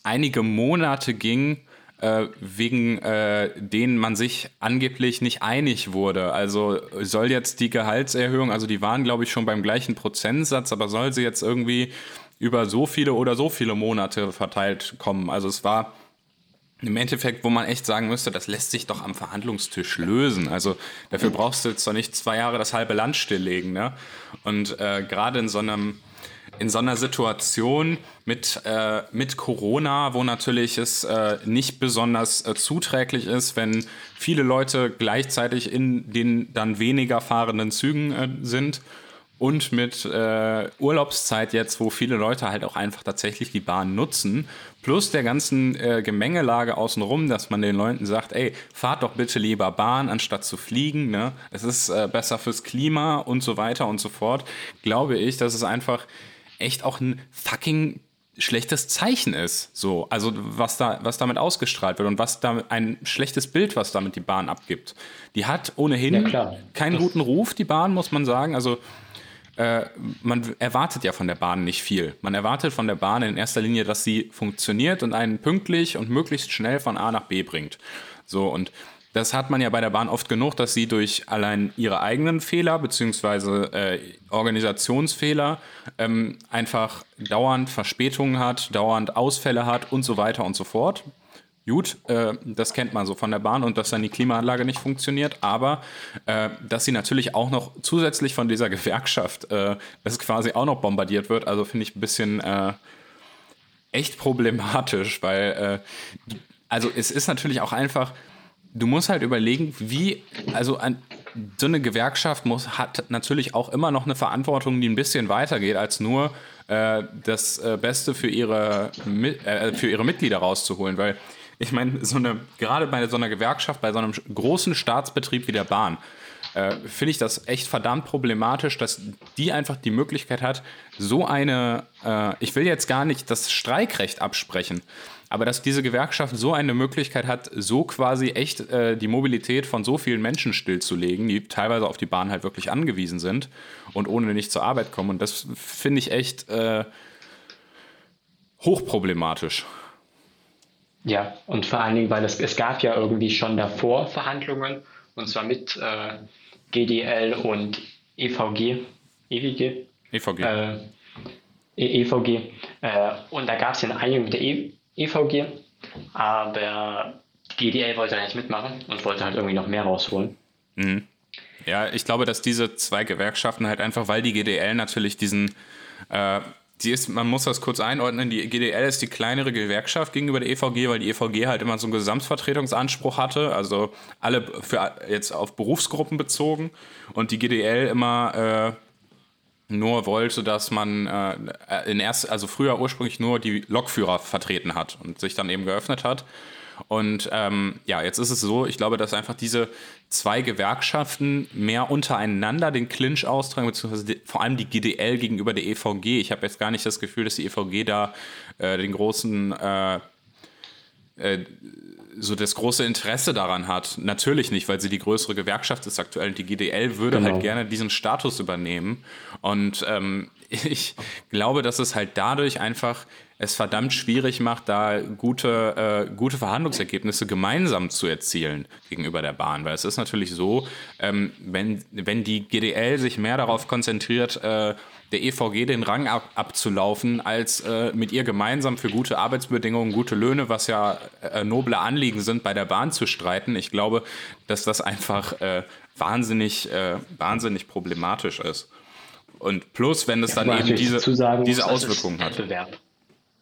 einige Monate ging, äh, wegen äh, denen man sich angeblich nicht einig wurde. Also soll jetzt die Gehaltserhöhung, also die waren glaube ich schon beim gleichen Prozentsatz, aber soll sie jetzt irgendwie über so viele oder so viele Monate verteilt kommen? Also es war im Endeffekt, wo man echt sagen müsste, das lässt sich doch am Verhandlungstisch lösen. Also dafür brauchst du jetzt doch nicht zwei Jahre das halbe Land stilllegen. Ne? Und äh, gerade in so einem in so einer Situation mit, äh, mit Corona, wo natürlich es äh, nicht besonders äh, zuträglich ist, wenn viele Leute gleichzeitig in den dann weniger fahrenden Zügen äh, sind und mit äh, Urlaubszeit jetzt, wo viele Leute halt auch einfach tatsächlich die Bahn nutzen, plus der ganzen äh, Gemengelage außenrum, dass man den Leuten sagt, ey, fahrt doch bitte lieber Bahn, anstatt zu fliegen, ne? es ist äh, besser fürs Klima und so weiter und so fort, glaube ich, dass es einfach echt auch ein fucking schlechtes Zeichen ist. So, also was da, was damit ausgestrahlt wird und was da ein schlechtes Bild, was damit die Bahn abgibt. Die hat ohnehin ja, keinen guten Ruf, die Bahn, muss man sagen. Also äh, man erwartet ja von der Bahn nicht viel. Man erwartet von der Bahn in erster Linie, dass sie funktioniert und einen pünktlich und möglichst schnell von A nach B bringt. So, und das hat man ja bei der Bahn oft genug, dass sie durch allein ihre eigenen Fehler bzw. Äh, Organisationsfehler ähm, einfach dauernd Verspätungen hat, dauernd Ausfälle hat und so weiter und so fort. Gut, äh, das kennt man so von der Bahn und dass dann die Klimaanlage nicht funktioniert, aber äh, dass sie natürlich auch noch zusätzlich von dieser Gewerkschaft, äh, das quasi auch noch bombardiert wird, also finde ich ein bisschen äh, echt problematisch, weil äh, also es ist natürlich auch einfach, du musst halt überlegen, wie, also an, so eine Gewerkschaft muss, hat natürlich auch immer noch eine Verantwortung, die ein bisschen weitergeht, als nur äh, das Beste für ihre, für ihre Mitglieder rauszuholen, weil ich meine, so eine, gerade bei so einer Gewerkschaft, bei so einem großen Staatsbetrieb wie der Bahn, äh, finde ich das echt verdammt problematisch, dass die einfach die Möglichkeit hat, so eine, äh, ich will jetzt gar nicht das Streikrecht absprechen, aber dass diese Gewerkschaft so eine Möglichkeit hat, so quasi echt äh, die Mobilität von so vielen Menschen stillzulegen, die teilweise auf die Bahn halt wirklich angewiesen sind und ohne nicht zur Arbeit kommen. Und das finde ich echt äh, hochproblematisch. Ja, und vor allen Dingen, weil es, es gab ja irgendwie schon davor Verhandlungen, und zwar mit äh, GDL und EVG, EVG, EVG, äh, EVG. Äh, und da gab es ja eine Einigung mit der e EVG, aber GDL wollte da nicht mitmachen und wollte halt irgendwie noch mehr rausholen. Mhm. Ja, ich glaube, dass diese zwei Gewerkschaften halt einfach, weil die GDL natürlich diesen äh, die ist, man muss das kurz einordnen, die GDL ist die kleinere Gewerkschaft gegenüber der EVG, weil die EVG halt immer so einen Gesamtvertretungsanspruch hatte, also alle für jetzt auf Berufsgruppen bezogen und die GDL immer äh, nur wollte, dass man äh, in erst, also früher ursprünglich nur die Lokführer vertreten hat und sich dann eben geöffnet hat. Und ähm, ja, jetzt ist es so, ich glaube, dass einfach diese zwei Gewerkschaften mehr untereinander den Clinch austragen, beziehungsweise die, vor allem die GDL gegenüber der EVG. Ich habe jetzt gar nicht das Gefühl, dass die EVG da äh, den großen äh, äh, so das große Interesse daran hat. Natürlich nicht, weil sie die größere Gewerkschaft ist aktuell. Die GDL würde halt genau. halt gerne diesen Status übernehmen. Und ähm, ich glaube, dass es halt dadurch einfach es verdammt schwierig macht, da gute, äh, gute Verhandlungsergebnisse gemeinsam zu erzielen gegenüber der Bahn. Weil es ist natürlich so, ähm, wenn, wenn die GDL sich mehr darauf konzentriert, äh, der EVG den Rang ab, abzulaufen, als äh, mit ihr gemeinsam für gute Arbeitsbedingungen, gute Löhne, was ja äh, noble Anliegen sind, bei der Bahn zu streiten. Ich glaube, dass das einfach äh, wahnsinnig, äh, wahnsinnig problematisch ist. Und plus, wenn es ja, dann eben diese, sagen, diese Auswirkungen hat. Wettbewerb.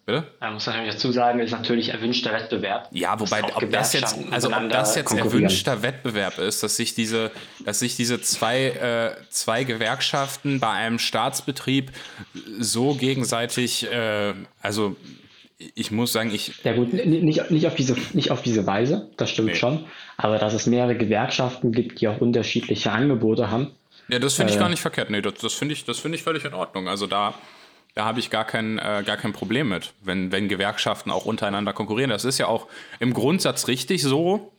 Bitte? Man muss natürlich dazu sagen, ist natürlich erwünschter Wettbewerb. Ja, wobei, ob das jetzt, also ob das jetzt erwünschter Wettbewerb ist, dass sich diese, dass sich diese zwei, äh, zwei Gewerkschaften bei einem Staatsbetrieb so gegenseitig, äh, also ich muss sagen, ich. Ja gut, nicht, nicht, auf, diese, nicht auf diese Weise, das stimmt nee. schon. Aber dass es mehrere Gewerkschaften gibt, die auch unterschiedliche Angebote haben. Ja, das finde ich äh, gar nicht verkehrt. Nee, das, das finde ich, find ich völlig in Ordnung. Also da da habe ich gar kein, äh, gar kein Problem mit, wenn, wenn Gewerkschaften auch untereinander konkurrieren. Das ist ja auch im Grundsatz richtig so,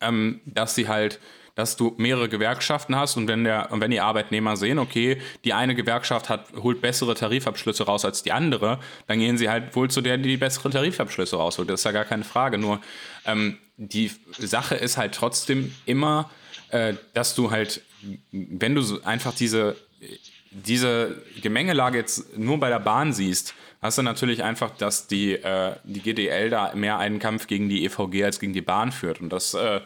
ähm, dass sie halt, dass du mehrere Gewerkschaften hast und wenn, der, und wenn die Arbeitnehmer sehen, okay, die eine Gewerkschaft hat, holt bessere Tarifabschlüsse raus als die andere, dann gehen sie halt wohl zu der, die die besseren Tarifabschlüsse rausholt. Das ist ja gar keine Frage. Nur ähm, die Sache ist halt trotzdem immer, äh, dass du halt, wenn du einfach diese diese Gemengelage jetzt nur bei der Bahn siehst, hast du natürlich einfach, dass die, äh, die GDL da mehr einen Kampf gegen die EVG als gegen die Bahn führt. Und das äh,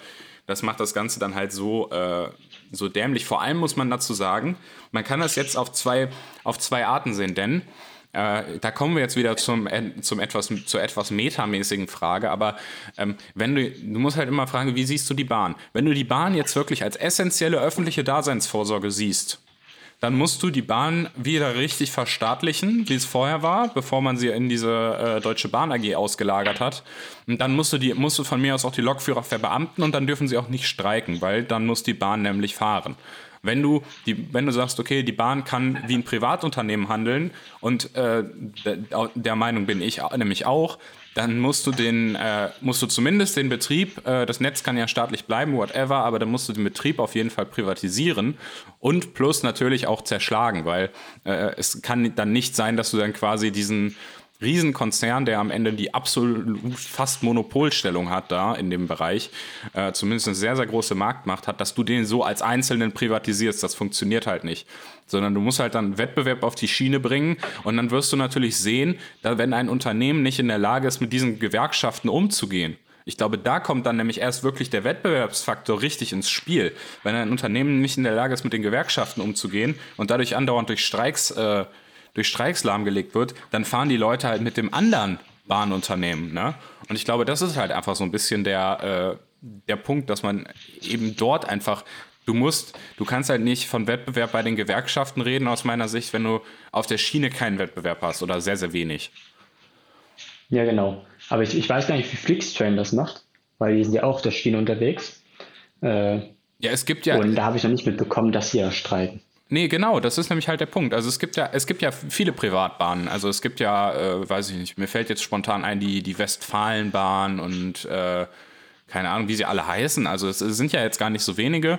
das macht das Ganze dann halt so, äh, so dämlich. Vor allem muss man dazu sagen, man kann das jetzt auf zwei, auf zwei Arten sehen, denn äh, da kommen wir jetzt wieder zum, zum etwas, zur etwas metamäßigen Frage, aber ähm, wenn du, du musst halt immer fragen, wie siehst du die Bahn? Wenn du die Bahn jetzt wirklich als essentielle öffentliche Daseinsvorsorge siehst, dann musst du die Bahn wieder richtig verstaatlichen, wie es vorher war, bevor man sie in diese äh, Deutsche Bahn AG ausgelagert hat. Und dann musst du, die, musst du von mir aus auch die Lokführer verbeamten und dann dürfen sie auch nicht streiken, weil dann muss die Bahn nämlich fahren. Wenn du, die, wenn du sagst, okay, die Bahn kann wie ein Privatunternehmen handeln und äh, der, der Meinung bin ich nämlich auch, dann musst du den, äh, musst du zumindest den Betrieb, äh, das Netz kann ja staatlich bleiben, whatever, aber dann musst du den Betrieb auf jeden Fall privatisieren und plus natürlich auch zerschlagen, weil äh, es kann dann nicht sein, dass du dann quasi diesen Riesenkonzern, der am Ende die absolut fast Monopolstellung hat da in dem Bereich, äh, zumindest eine sehr, sehr große Marktmacht hat, dass du den so als Einzelnen privatisierst. Das funktioniert halt nicht. Sondern du musst halt dann Wettbewerb auf die Schiene bringen und dann wirst du natürlich sehen, da wenn ein Unternehmen nicht in der Lage ist, mit diesen Gewerkschaften umzugehen, ich glaube, da kommt dann nämlich erst wirklich der Wettbewerbsfaktor richtig ins Spiel. Wenn ein Unternehmen nicht in der Lage ist, mit den Gewerkschaften umzugehen und dadurch andauernd durch Streiks äh, durch Streiks lahmgelegt wird, dann fahren die Leute halt mit dem anderen Bahnunternehmen. Ne? Und ich glaube, das ist halt einfach so ein bisschen der, äh, der Punkt, dass man eben dort einfach Du musst, du kannst halt nicht von Wettbewerb bei den Gewerkschaften reden, aus meiner Sicht, wenn du auf der Schiene keinen Wettbewerb hast oder sehr, sehr wenig. Ja, genau. Aber ich, ich weiß gar nicht, wie Flixtrain das macht, weil die sind ja auch auf der Schiene unterwegs. Äh, ja, es gibt ja. Und da habe ich noch nicht mitbekommen, dass sie ja streiken. Nee, genau, das ist nämlich halt der Punkt. Also es gibt ja, es gibt ja viele Privatbahnen. Also es gibt ja, äh, weiß ich nicht, mir fällt jetzt spontan ein, die, die Westfalenbahn und äh, keine Ahnung, wie sie alle heißen. Also es, es, sind ja jetzt gar nicht so wenige.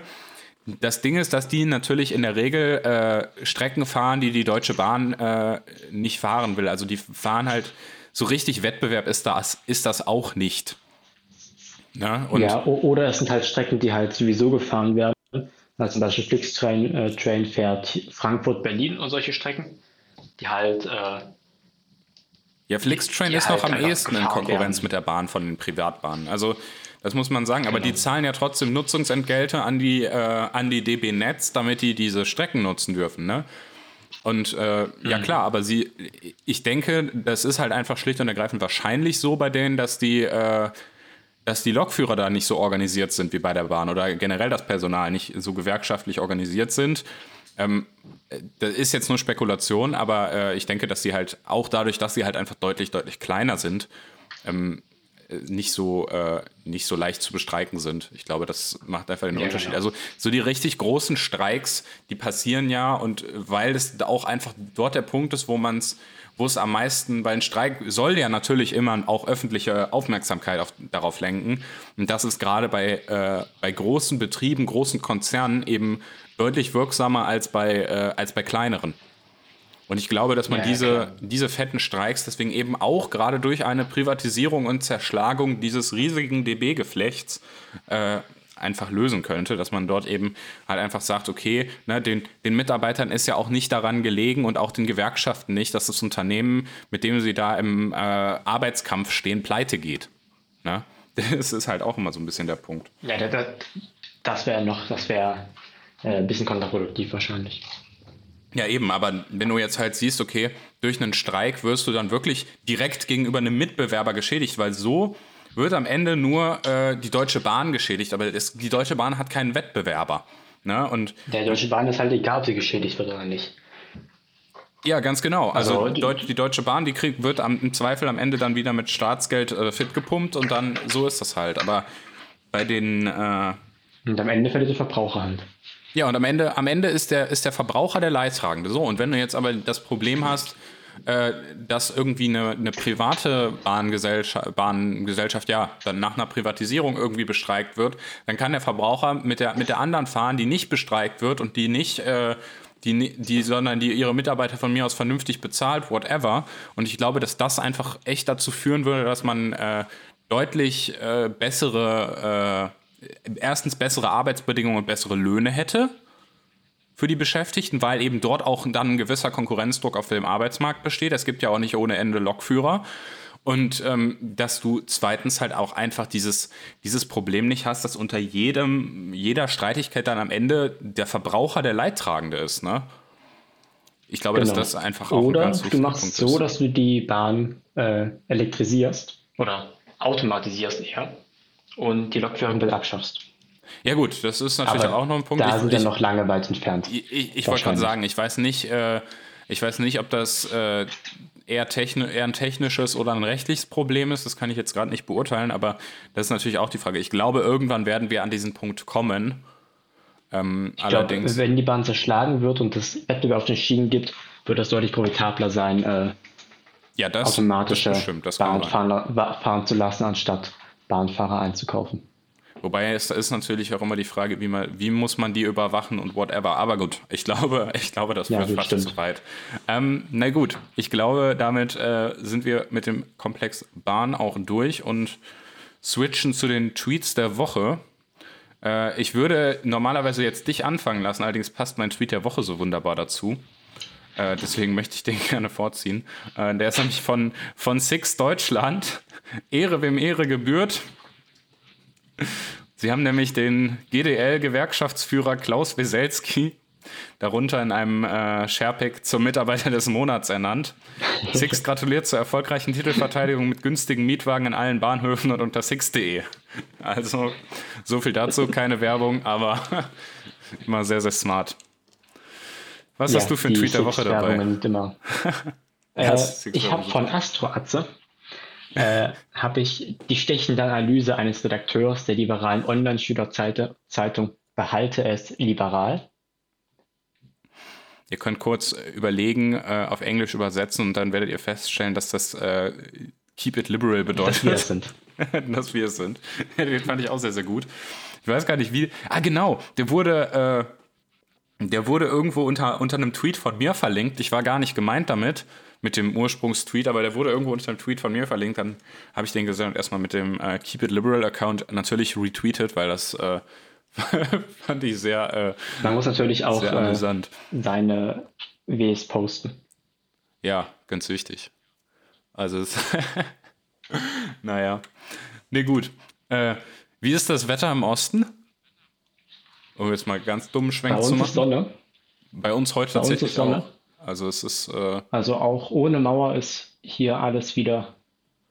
Das Ding ist, dass die natürlich in der Regel äh, Strecken fahren, die die Deutsche Bahn äh, nicht fahren will. Also die fahren halt, so richtig Wettbewerb ist das, ist das auch nicht. Ja, ja, oder es sind halt Strecken, die halt sowieso gefahren werden also zum Beispiel Flixtrain äh, Train fährt Frankfurt-Berlin und solche Strecken, die halt. Äh, ja, Flixtrain ist halt noch am ehesten in Konkurrenz werden. mit der Bahn von den Privatbahnen. Also, das muss man sagen. Aber genau. die zahlen ja trotzdem Nutzungsentgelte an die, äh, an die DB Netz, damit die diese Strecken nutzen dürfen. Ne? Und äh, mhm. ja klar, aber sie, ich denke, das ist halt einfach schlicht und ergreifend wahrscheinlich so bei denen, dass die äh, dass die Lokführer da nicht so organisiert sind wie bei der Bahn oder generell das Personal nicht so gewerkschaftlich organisiert sind. Ähm, das ist jetzt nur Spekulation, aber äh, ich denke, dass sie halt auch dadurch, dass sie halt einfach deutlich, deutlich kleiner sind, ähm, nicht so, äh, nicht so leicht zu bestreiken sind. Ich glaube, das macht einfach den ja, Unterschied. Genau. Also so die richtig großen Streiks, die passieren ja und weil es auch einfach dort der Punkt ist, wo man es wo es am meisten, weil ein Streik soll ja natürlich immer auch öffentliche Aufmerksamkeit auf, darauf lenken. Und das ist gerade bei, äh, bei großen Betrieben, großen Konzernen eben deutlich wirksamer als bei, äh, als bei kleineren. Und ich glaube, dass man ja, diese, diese fetten Streiks deswegen eben auch gerade durch eine Privatisierung und Zerschlagung dieses riesigen DB-Geflechts äh, einfach lösen könnte, dass man dort eben halt einfach sagt, okay, ne, den, den Mitarbeitern ist ja auch nicht daran gelegen und auch den Gewerkschaften nicht, dass das Unternehmen, mit dem sie da im äh, Arbeitskampf stehen, pleite geht. Ne? Das ist halt auch immer so ein bisschen der Punkt. Ja, das, das wäre noch, das wäre äh, ein bisschen kontraproduktiv wahrscheinlich. Ja, eben, aber wenn du jetzt halt siehst, okay, durch einen Streik wirst du dann wirklich direkt gegenüber einem Mitbewerber geschädigt, weil so wird am Ende nur äh, die Deutsche Bahn geschädigt, aber es, die Deutsche Bahn hat keinen Wettbewerber. Ne? Und der Deutsche Bahn ist halt egal, ob sie geschädigt wird oder nicht. Ja, ganz genau. Also, also die, die, Deutsche Bahn, die kriegt, wird am, im Zweifel am Ende dann wieder mit Staatsgeld äh, fit gepumpt und dann so ist das halt. Aber bei den äh, und am Ende fällt der Verbraucher halt. Ja, und am Ende, am Ende ist, der, ist der Verbraucher der Leidtragende. So, und wenn du jetzt aber das Problem hast, äh, dass irgendwie eine, eine private Bahngesellschaft, Bahngesellschaft ja dann nach einer Privatisierung irgendwie bestreikt wird, dann kann der Verbraucher mit der, mit der anderen fahren, die nicht bestreikt wird und die nicht äh, die, die, sondern die ihre Mitarbeiter von mir aus vernünftig bezahlt, whatever. Und ich glaube, dass das einfach echt dazu führen würde, dass man äh, deutlich äh, bessere, äh, erstens bessere Arbeitsbedingungen und bessere Löhne hätte für die Beschäftigten, weil eben dort auch dann ein gewisser Konkurrenzdruck auf dem Arbeitsmarkt besteht. Es gibt ja auch nicht ohne Ende Lokführer. Und ähm, dass du zweitens halt auch einfach dieses, dieses Problem nicht hast, dass unter jedem, jeder Streitigkeit dann am Ende der Verbraucher der Leidtragende ist, ne? Ich glaube, genau. dass das einfach auch Oder ein ganz du machst Punkt so, ist. dass du die Bahn äh, elektrisierst oder automatisierst eher und die Lokführung dann abschaffst. Ja gut, das ist natürlich auch noch ein Punkt. Da ich, sind wir noch lange weit entfernt. Ich, ich, ich wollte gerade sagen, ich weiß nicht, äh, ich weiß nicht, ob das äh, eher, techni eher ein technisches oder ein rechtliches Problem ist. Das kann ich jetzt gerade nicht beurteilen, aber das ist natürlich auch die Frage. Ich glaube, irgendwann werden wir an diesen Punkt kommen. Ähm, ich allerdings, glaub, wenn die Bahn zerschlagen wird und es Wettbewerb auf den Schienen gibt, wird das deutlich profitabler sein, äh, ja, das, automatische das bestimmt, das Bahn fahren, fahren zu lassen, anstatt Bahnfahrer einzukaufen. Wobei es ist natürlich auch immer die Frage, wie, man, wie muss man die überwachen und whatever. Aber gut, ich glaube, ich glaube das ja, fast zu weit. Ähm, na gut, ich glaube, damit äh, sind wir mit dem Komplex Bahn auch durch und switchen zu den Tweets der Woche. Äh, ich würde normalerweise jetzt dich anfangen lassen, allerdings passt mein Tweet der Woche so wunderbar dazu. Äh, deswegen möchte ich den gerne vorziehen. Äh, der ist nämlich von, von Six Deutschland. Ehre wem Ehre gebührt. Sie haben nämlich den GDL-Gewerkschaftsführer Klaus Weselski darunter in einem äh, Sharepick zum Mitarbeiter des Monats ernannt. Six gratuliert zur erfolgreichen Titelverteidigung mit günstigen Mietwagen in allen Bahnhöfen und unter six.de. Also so viel dazu, keine Werbung, aber immer sehr, sehr smart. Was ja, hast du für einen Tweet der Woche dabei? Immer. äh, ich habe von Astroatze äh, habe ich die stechende Analyse eines Redakteurs der liberalen Online-Schülerzeitung Behalte es liberal. Ihr könnt kurz überlegen, äh, auf Englisch übersetzen und dann werdet ihr feststellen, dass das äh, Keep it liberal bedeutet. Dass wir es sind. dass wir es sind. Den fand ich auch sehr, sehr gut. Ich weiß gar nicht, wie. Ah, genau. Der wurde, äh, der wurde irgendwo unter, unter einem Tweet von mir verlinkt. Ich war gar nicht gemeint damit mit dem Ursprungstweet, aber der wurde irgendwo unter einem Tweet von mir verlinkt. Dann habe ich den gesehen und erstmal mit dem äh, Keep It Liberal Account natürlich retweetet, weil das äh, fand ich sehr. Äh, Man muss natürlich auch äh, seine Ws posten. Ja, ganz wichtig. Also, es naja. Ne, gut. Äh, wie ist das Wetter im Osten? Um jetzt mal ganz dummen Schwenk zu machen. Bei uns ist Sonne. Bei uns heute Bei tatsächlich uns Sonne. auch. Also es ist. Äh also auch ohne Mauer ist hier alles wieder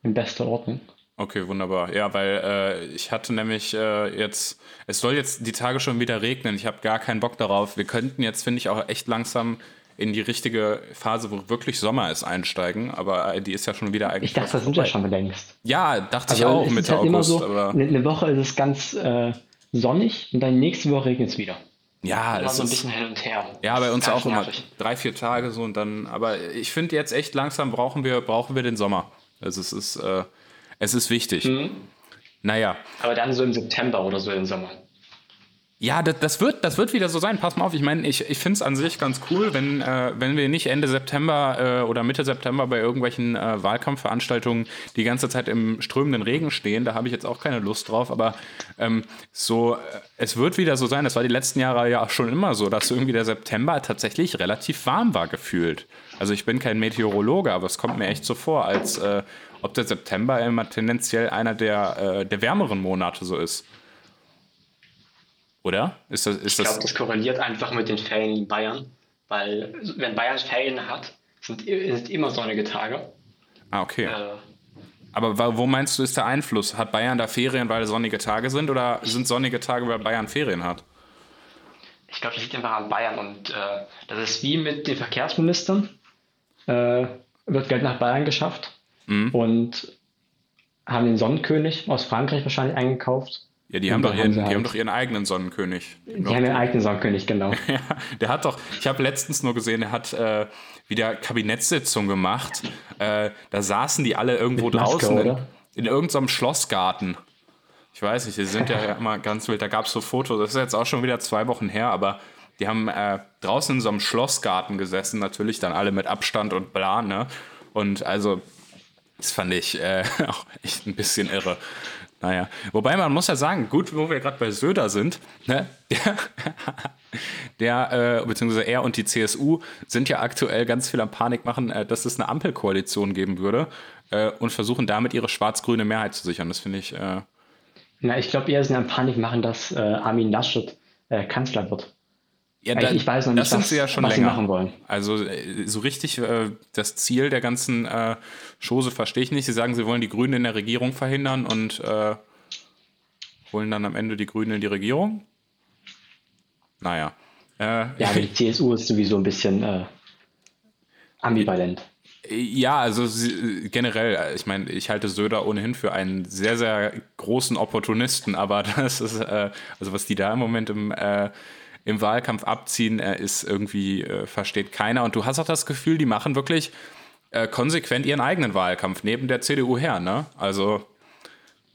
in bester Ordnung. Okay, wunderbar. Ja, weil äh, ich hatte nämlich äh, jetzt, es soll jetzt die Tage schon wieder regnen. Ich habe gar keinen Bock darauf. Wir könnten jetzt, finde ich, auch echt langsam in die richtige Phase, wo wirklich Sommer ist, einsteigen. Aber äh, die ist ja schon wieder eigentlich. Ich dachte, das sind ja schon längst. Ja, dachte also ich auch Mitte halt August. So, aber eine Woche ist es ganz äh, sonnig und dann nächste Woche regnet es wieder. Ja, immer so ein bisschen hin und her. Ja, bei uns auch immer drei, vier Tage so und dann. Aber ich finde jetzt echt langsam brauchen wir, brauchen wir den Sommer. Also es ist, äh, es ist wichtig. Mhm. Naja. Aber dann so im September oder so im Sommer. Ja, das, das, wird, das wird wieder so sein. Pass mal auf, ich meine, ich, ich finde es an sich ganz cool, wenn, äh, wenn wir nicht Ende September äh, oder Mitte September bei irgendwelchen äh, Wahlkampfveranstaltungen die ganze Zeit im strömenden Regen stehen. Da habe ich jetzt auch keine Lust drauf. Aber ähm, so, äh, es wird wieder so sein. Das war die letzten Jahre ja auch schon immer so, dass irgendwie der September tatsächlich relativ warm war gefühlt. Also ich bin kein Meteorologe, aber es kommt mir echt so vor, als äh, ob der September immer tendenziell einer der, äh, der wärmeren Monate so ist. Oder? Ist das, ist ich glaube, das korreliert einfach mit den Ferien in Bayern, weil wenn Bayern Ferien hat, sind, sind immer sonnige Tage. Ah, okay. Äh, aber wo meinst du, ist der Einfluss? Hat Bayern da Ferien, weil sonnige Tage sind oder sind sonnige Tage, weil Bayern Ferien hat? Ich glaube, das liegt einfach an Bayern und äh, das ist wie mit den Verkehrsministern. Äh, wird Geld nach Bayern geschafft mhm. und haben den Sonnenkönig aus Frankreich wahrscheinlich eingekauft ja, die, haben doch, ihren, haben, die halt haben doch ihren eigenen Sonnenkönig. Die haben ihren eigenen Sonnenkönig, genau. ja, der hat doch, ich habe letztens nur gesehen, der hat äh, wieder Kabinettssitzung gemacht. Äh, da saßen die alle irgendwo Mit draußen Maske, in, in irgendeinem Schlossgarten. Ich weiß nicht, die sind ja immer ganz wild. Da gab es so Fotos, das ist jetzt auch schon wieder zwei Wochen her, aber die haben äh, draußen in so einem Schlossgarten gesessen, natürlich dann alle mit Abstand und bla, ne? Und also, das fand ich äh, auch echt ein bisschen irre. Naja, wobei man muss ja sagen, gut, wo wir gerade bei Söder sind, ne, der, der äh, beziehungsweise er und die CSU sind ja aktuell ganz viel am Panik machen, äh, dass es eine Ampelkoalition geben würde äh, und versuchen damit ihre schwarz-grüne Mehrheit zu sichern. Das finde ich. Äh, Na, ich glaube, eher sind am Panik machen, dass äh, Armin Laschet äh, Kanzler wird. Ja, ich, ich weiß noch nicht, was, ja was sie machen wollen. Also äh, so richtig äh, das Ziel der ganzen äh, Chose verstehe ich nicht. Sie sagen, sie wollen die Grünen in der Regierung verhindern und äh, wollen dann am Ende die Grünen in die Regierung. Naja. Äh, ja, aber die CSU ist sowieso ein bisschen äh, ambivalent. Ja, also generell, ich meine, ich halte Söder ohnehin für einen sehr, sehr großen Opportunisten, aber das ist, also was die da im Moment im im Wahlkampf abziehen, er ist irgendwie, äh, versteht keiner. Und du hast auch das Gefühl, die machen wirklich äh, konsequent ihren eigenen Wahlkampf neben der CDU her, ne? Also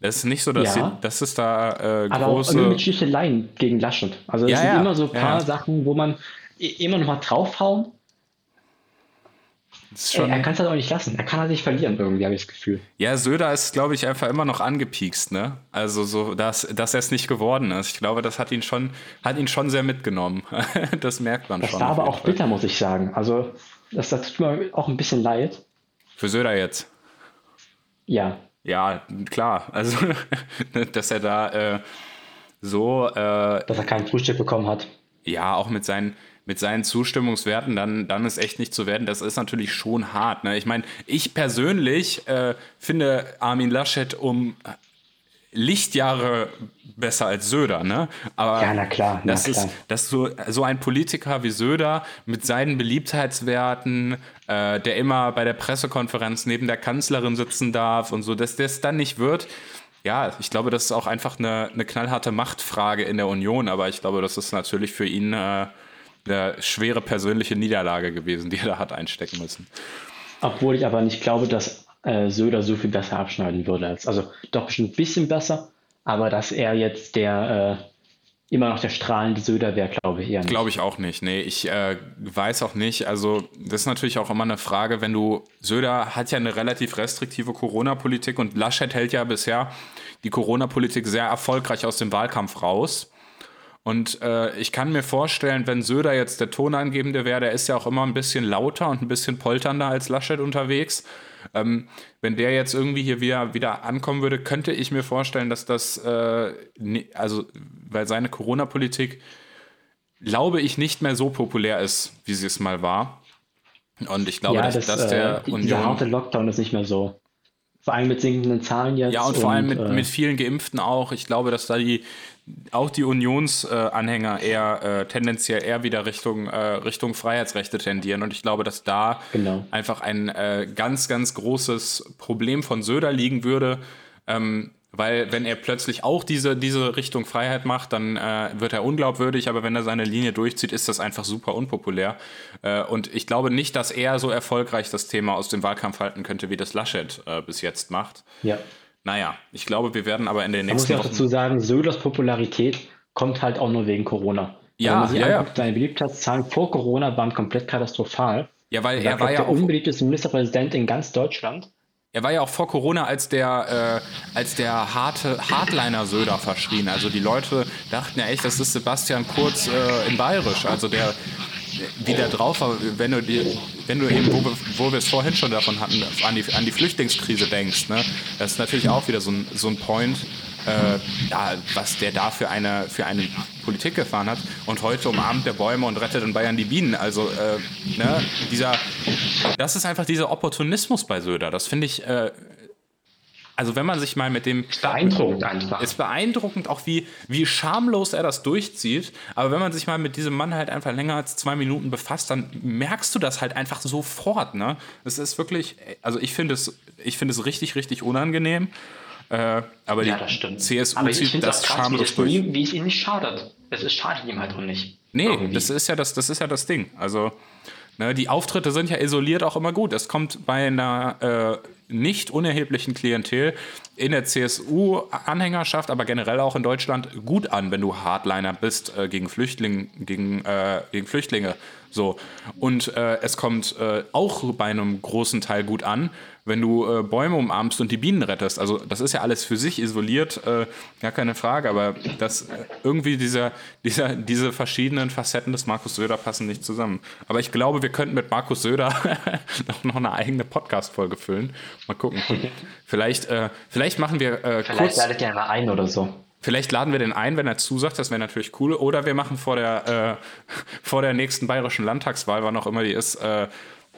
es ist nicht so, dass, ja. sie, dass es da äh, Aber große... Aber mit Sticheleien gegen Laschet. Also es ja, sind ja. immer so ein paar Sachen, wo man immer noch mal draufhauen Ey, er kann es halt auch nicht lassen. Er kann halt nicht verlieren, irgendwie, habe ich das Gefühl. Ja, Söder ist, glaube ich, einfach immer noch angepiekst, ne? Also so, dass, dass er es nicht geworden ist. Ich glaube, das hat ihn schon, hat ihn schon sehr mitgenommen. das merkt man das schon. Das war aber auch Fall. bitter, muss ich sagen. Also, das, das tut mir auch ein bisschen leid. Für Söder jetzt? Ja. Ja, klar. Also, dass er da äh, so. Äh, dass er kein Frühstück bekommen hat. Ja, auch mit seinen mit seinen Zustimmungswerten, dann, dann ist echt nicht zu werden. Das ist natürlich schon hart. Ne? Ich meine, ich persönlich äh, finde Armin Laschet um Lichtjahre besser als Söder, ne? Aber ja, na klar. Na das klar. ist, dass so, so ein Politiker wie Söder mit seinen Beliebtheitswerten, äh, der immer bei der Pressekonferenz neben der Kanzlerin sitzen darf und so, dass das dann nicht wird. Ja, ich glaube, das ist auch einfach eine, eine knallharte Machtfrage in der Union, aber ich glaube, das ist natürlich für ihn äh, eine schwere persönliche Niederlage gewesen, die er da hat einstecken müssen. Obwohl ich aber nicht glaube, dass äh, Söder so viel besser abschneiden würde. Als, also doch bestimmt ein bisschen besser, aber dass er jetzt der äh, immer noch der strahlende Söder wäre, glaube ich eher nicht. Glaube ich auch nicht. Nee, ich äh, weiß auch nicht. Also, das ist natürlich auch immer eine Frage, wenn du. Söder hat ja eine relativ restriktive Corona-Politik und Laschet hält ja bisher die Corona-Politik sehr erfolgreich aus dem Wahlkampf raus. Und äh, ich kann mir vorstellen, wenn Söder jetzt der Tonangebende wäre, der ist ja auch immer ein bisschen lauter und ein bisschen polternder als Laschet unterwegs. Ähm, wenn der jetzt irgendwie hier wieder, wieder ankommen würde, könnte ich mir vorstellen, dass das, äh, also, weil seine Corona-Politik, glaube ich, nicht mehr so populär ist, wie sie es mal war. Und ich glaube, ja, dass, das, dass der äh, Union. Dieser harte Lockdown ist nicht mehr so. Vor allem mit sinkenden Zahlen jetzt. Ja, und vor allem mit, äh, mit vielen Geimpften auch. Ich glaube, dass da die, auch die Unionsanhänger eher äh, tendenziell eher wieder Richtung, äh, Richtung Freiheitsrechte tendieren. Und ich glaube, dass da genau. einfach ein äh, ganz, ganz großes Problem von Söder liegen würde. Ähm, weil wenn er plötzlich auch diese, diese Richtung Freiheit macht, dann äh, wird er unglaubwürdig, aber wenn er seine Linie durchzieht, ist das einfach super unpopulär. Äh, und ich glaube nicht, dass er so erfolgreich das Thema aus dem Wahlkampf halten könnte, wie das Laschet äh, bis jetzt macht. Ja. Naja, ich glaube, wir werden aber in den nächsten Jahren. Ich muss ja auch dazu sagen, Söders Popularität kommt halt auch nur wegen Corona. Ja, wenn man sich ja, anguckt, seine Beliebtheitszahlen vor Corona waren komplett katastrophal. Ja, weil er war ja der unbeliebteste Ministerpräsident in ganz Deutschland. Er war ja auch vor Corona als der, äh, als der harte Hardliner Söder verschrien. Also die Leute dachten ja echt, das ist Sebastian Kurz äh, in Bayerisch. Also der, wie der drauf wenn du, dir, wenn du eben, wo wir, wo wir es vorhin schon davon hatten, an die, an die Flüchtlingskrise denkst, ne? das ist natürlich auch wieder so ein, so ein Point, äh, ja, was der da für eine, für eine Politik gefahren hat. Und heute umarmt der Bäume und rettet in Bayern die Bienen. Also, äh, ne, dieser, das ist einfach dieser Opportunismus bei Söder. Das finde ich, äh, also wenn man sich mal mit dem... Ist beeindruckend einfach. Ist beeindruckend auch, wie, wie schamlos er das durchzieht. Aber wenn man sich mal mit diesem Mann halt einfach länger als zwei Minuten befasst, dann merkst du das halt einfach sofort. Ne? Es ist wirklich, also ich finde es, ich finde es richtig, richtig unangenehm. Äh, aber ja, die CSU aber zieht das krass, schamlos durch. Ihm, wie es ihm nicht schadet. Es ist, schadet ihm halt auch nicht. Nee, irgendwie. das ist ja das, das ist ja das Ding. Also, ne, die Auftritte sind ja isoliert auch immer gut. Es kommt bei einer äh, nicht unerheblichen Klientel in der CSU-Anhängerschaft, aber generell auch in Deutschland gut an, wenn du Hardliner bist äh, gegen, Flüchtling, gegen, äh, gegen Flüchtlinge. So. Und äh, es kommt äh, auch bei einem großen Teil gut an, wenn du äh, Bäume umarmst und die Bienen rettest. Also das ist ja alles für sich isoliert, äh, gar keine Frage, aber das äh, irgendwie dieser, dieser, diese verschiedenen Facetten des Markus Söder passen nicht zusammen. Aber ich glaube, wir könnten mit Markus Söder noch, noch eine eigene Podcast-Folge füllen. Mal gucken. vielleicht, äh, vielleicht machen wir äh, vielleicht kurz... ladet ihr mal ein oder so. Vielleicht laden wir den ein, wenn er zusagt, das wäre natürlich cool. Oder wir machen vor der, äh, vor der nächsten bayerischen Landtagswahl, wann auch immer die ist, äh,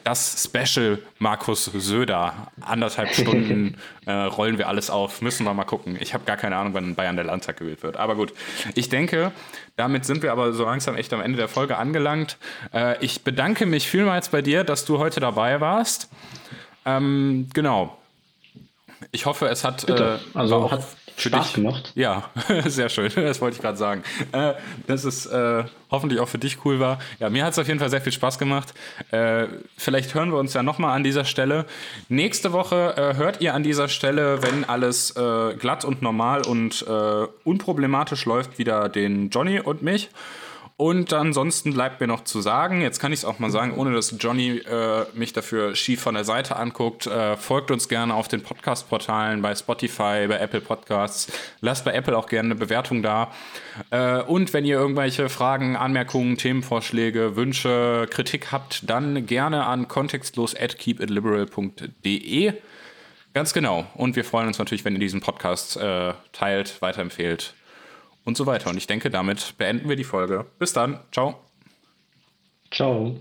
das Special Markus Söder. Anderthalb Stunden äh, rollen wir alles auf. Müssen wir mal gucken. Ich habe gar keine Ahnung, wann in Bayern der Landtag gewählt wird. Aber gut, ich denke, damit sind wir aber so langsam echt am Ende der Folge angelangt. Äh, ich bedanke mich vielmals bei dir, dass du heute dabei warst. Ähm, genau. Ich hoffe, es hat, äh, also hat für Spaß dich, gemacht. Ja, sehr schön. Das wollte ich gerade sagen. Äh, dass es äh, hoffentlich auch für dich cool war. Ja, mir hat es auf jeden Fall sehr viel Spaß gemacht. Äh, vielleicht hören wir uns ja nochmal an dieser Stelle. Nächste Woche äh, hört ihr an dieser Stelle, wenn alles äh, glatt und normal und äh, unproblematisch läuft, wieder den Johnny und mich. Und ansonsten bleibt mir noch zu sagen, jetzt kann ich es auch mal sagen, ohne dass Johnny äh, mich dafür schief von der Seite anguckt, äh, folgt uns gerne auf den Podcast-Portalen bei Spotify, bei Apple Podcasts. Lasst bei Apple auch gerne eine Bewertung da. Äh, und wenn ihr irgendwelche Fragen, Anmerkungen, Themenvorschläge, Wünsche, Kritik habt, dann gerne an kontextlos at keepitliberal.de. Ganz genau. Und wir freuen uns natürlich, wenn ihr diesen Podcast äh, teilt, weiterempfehlt und so weiter. Und ich denke, damit beenden wir die Folge. Bis dann. Ciao. Ciao.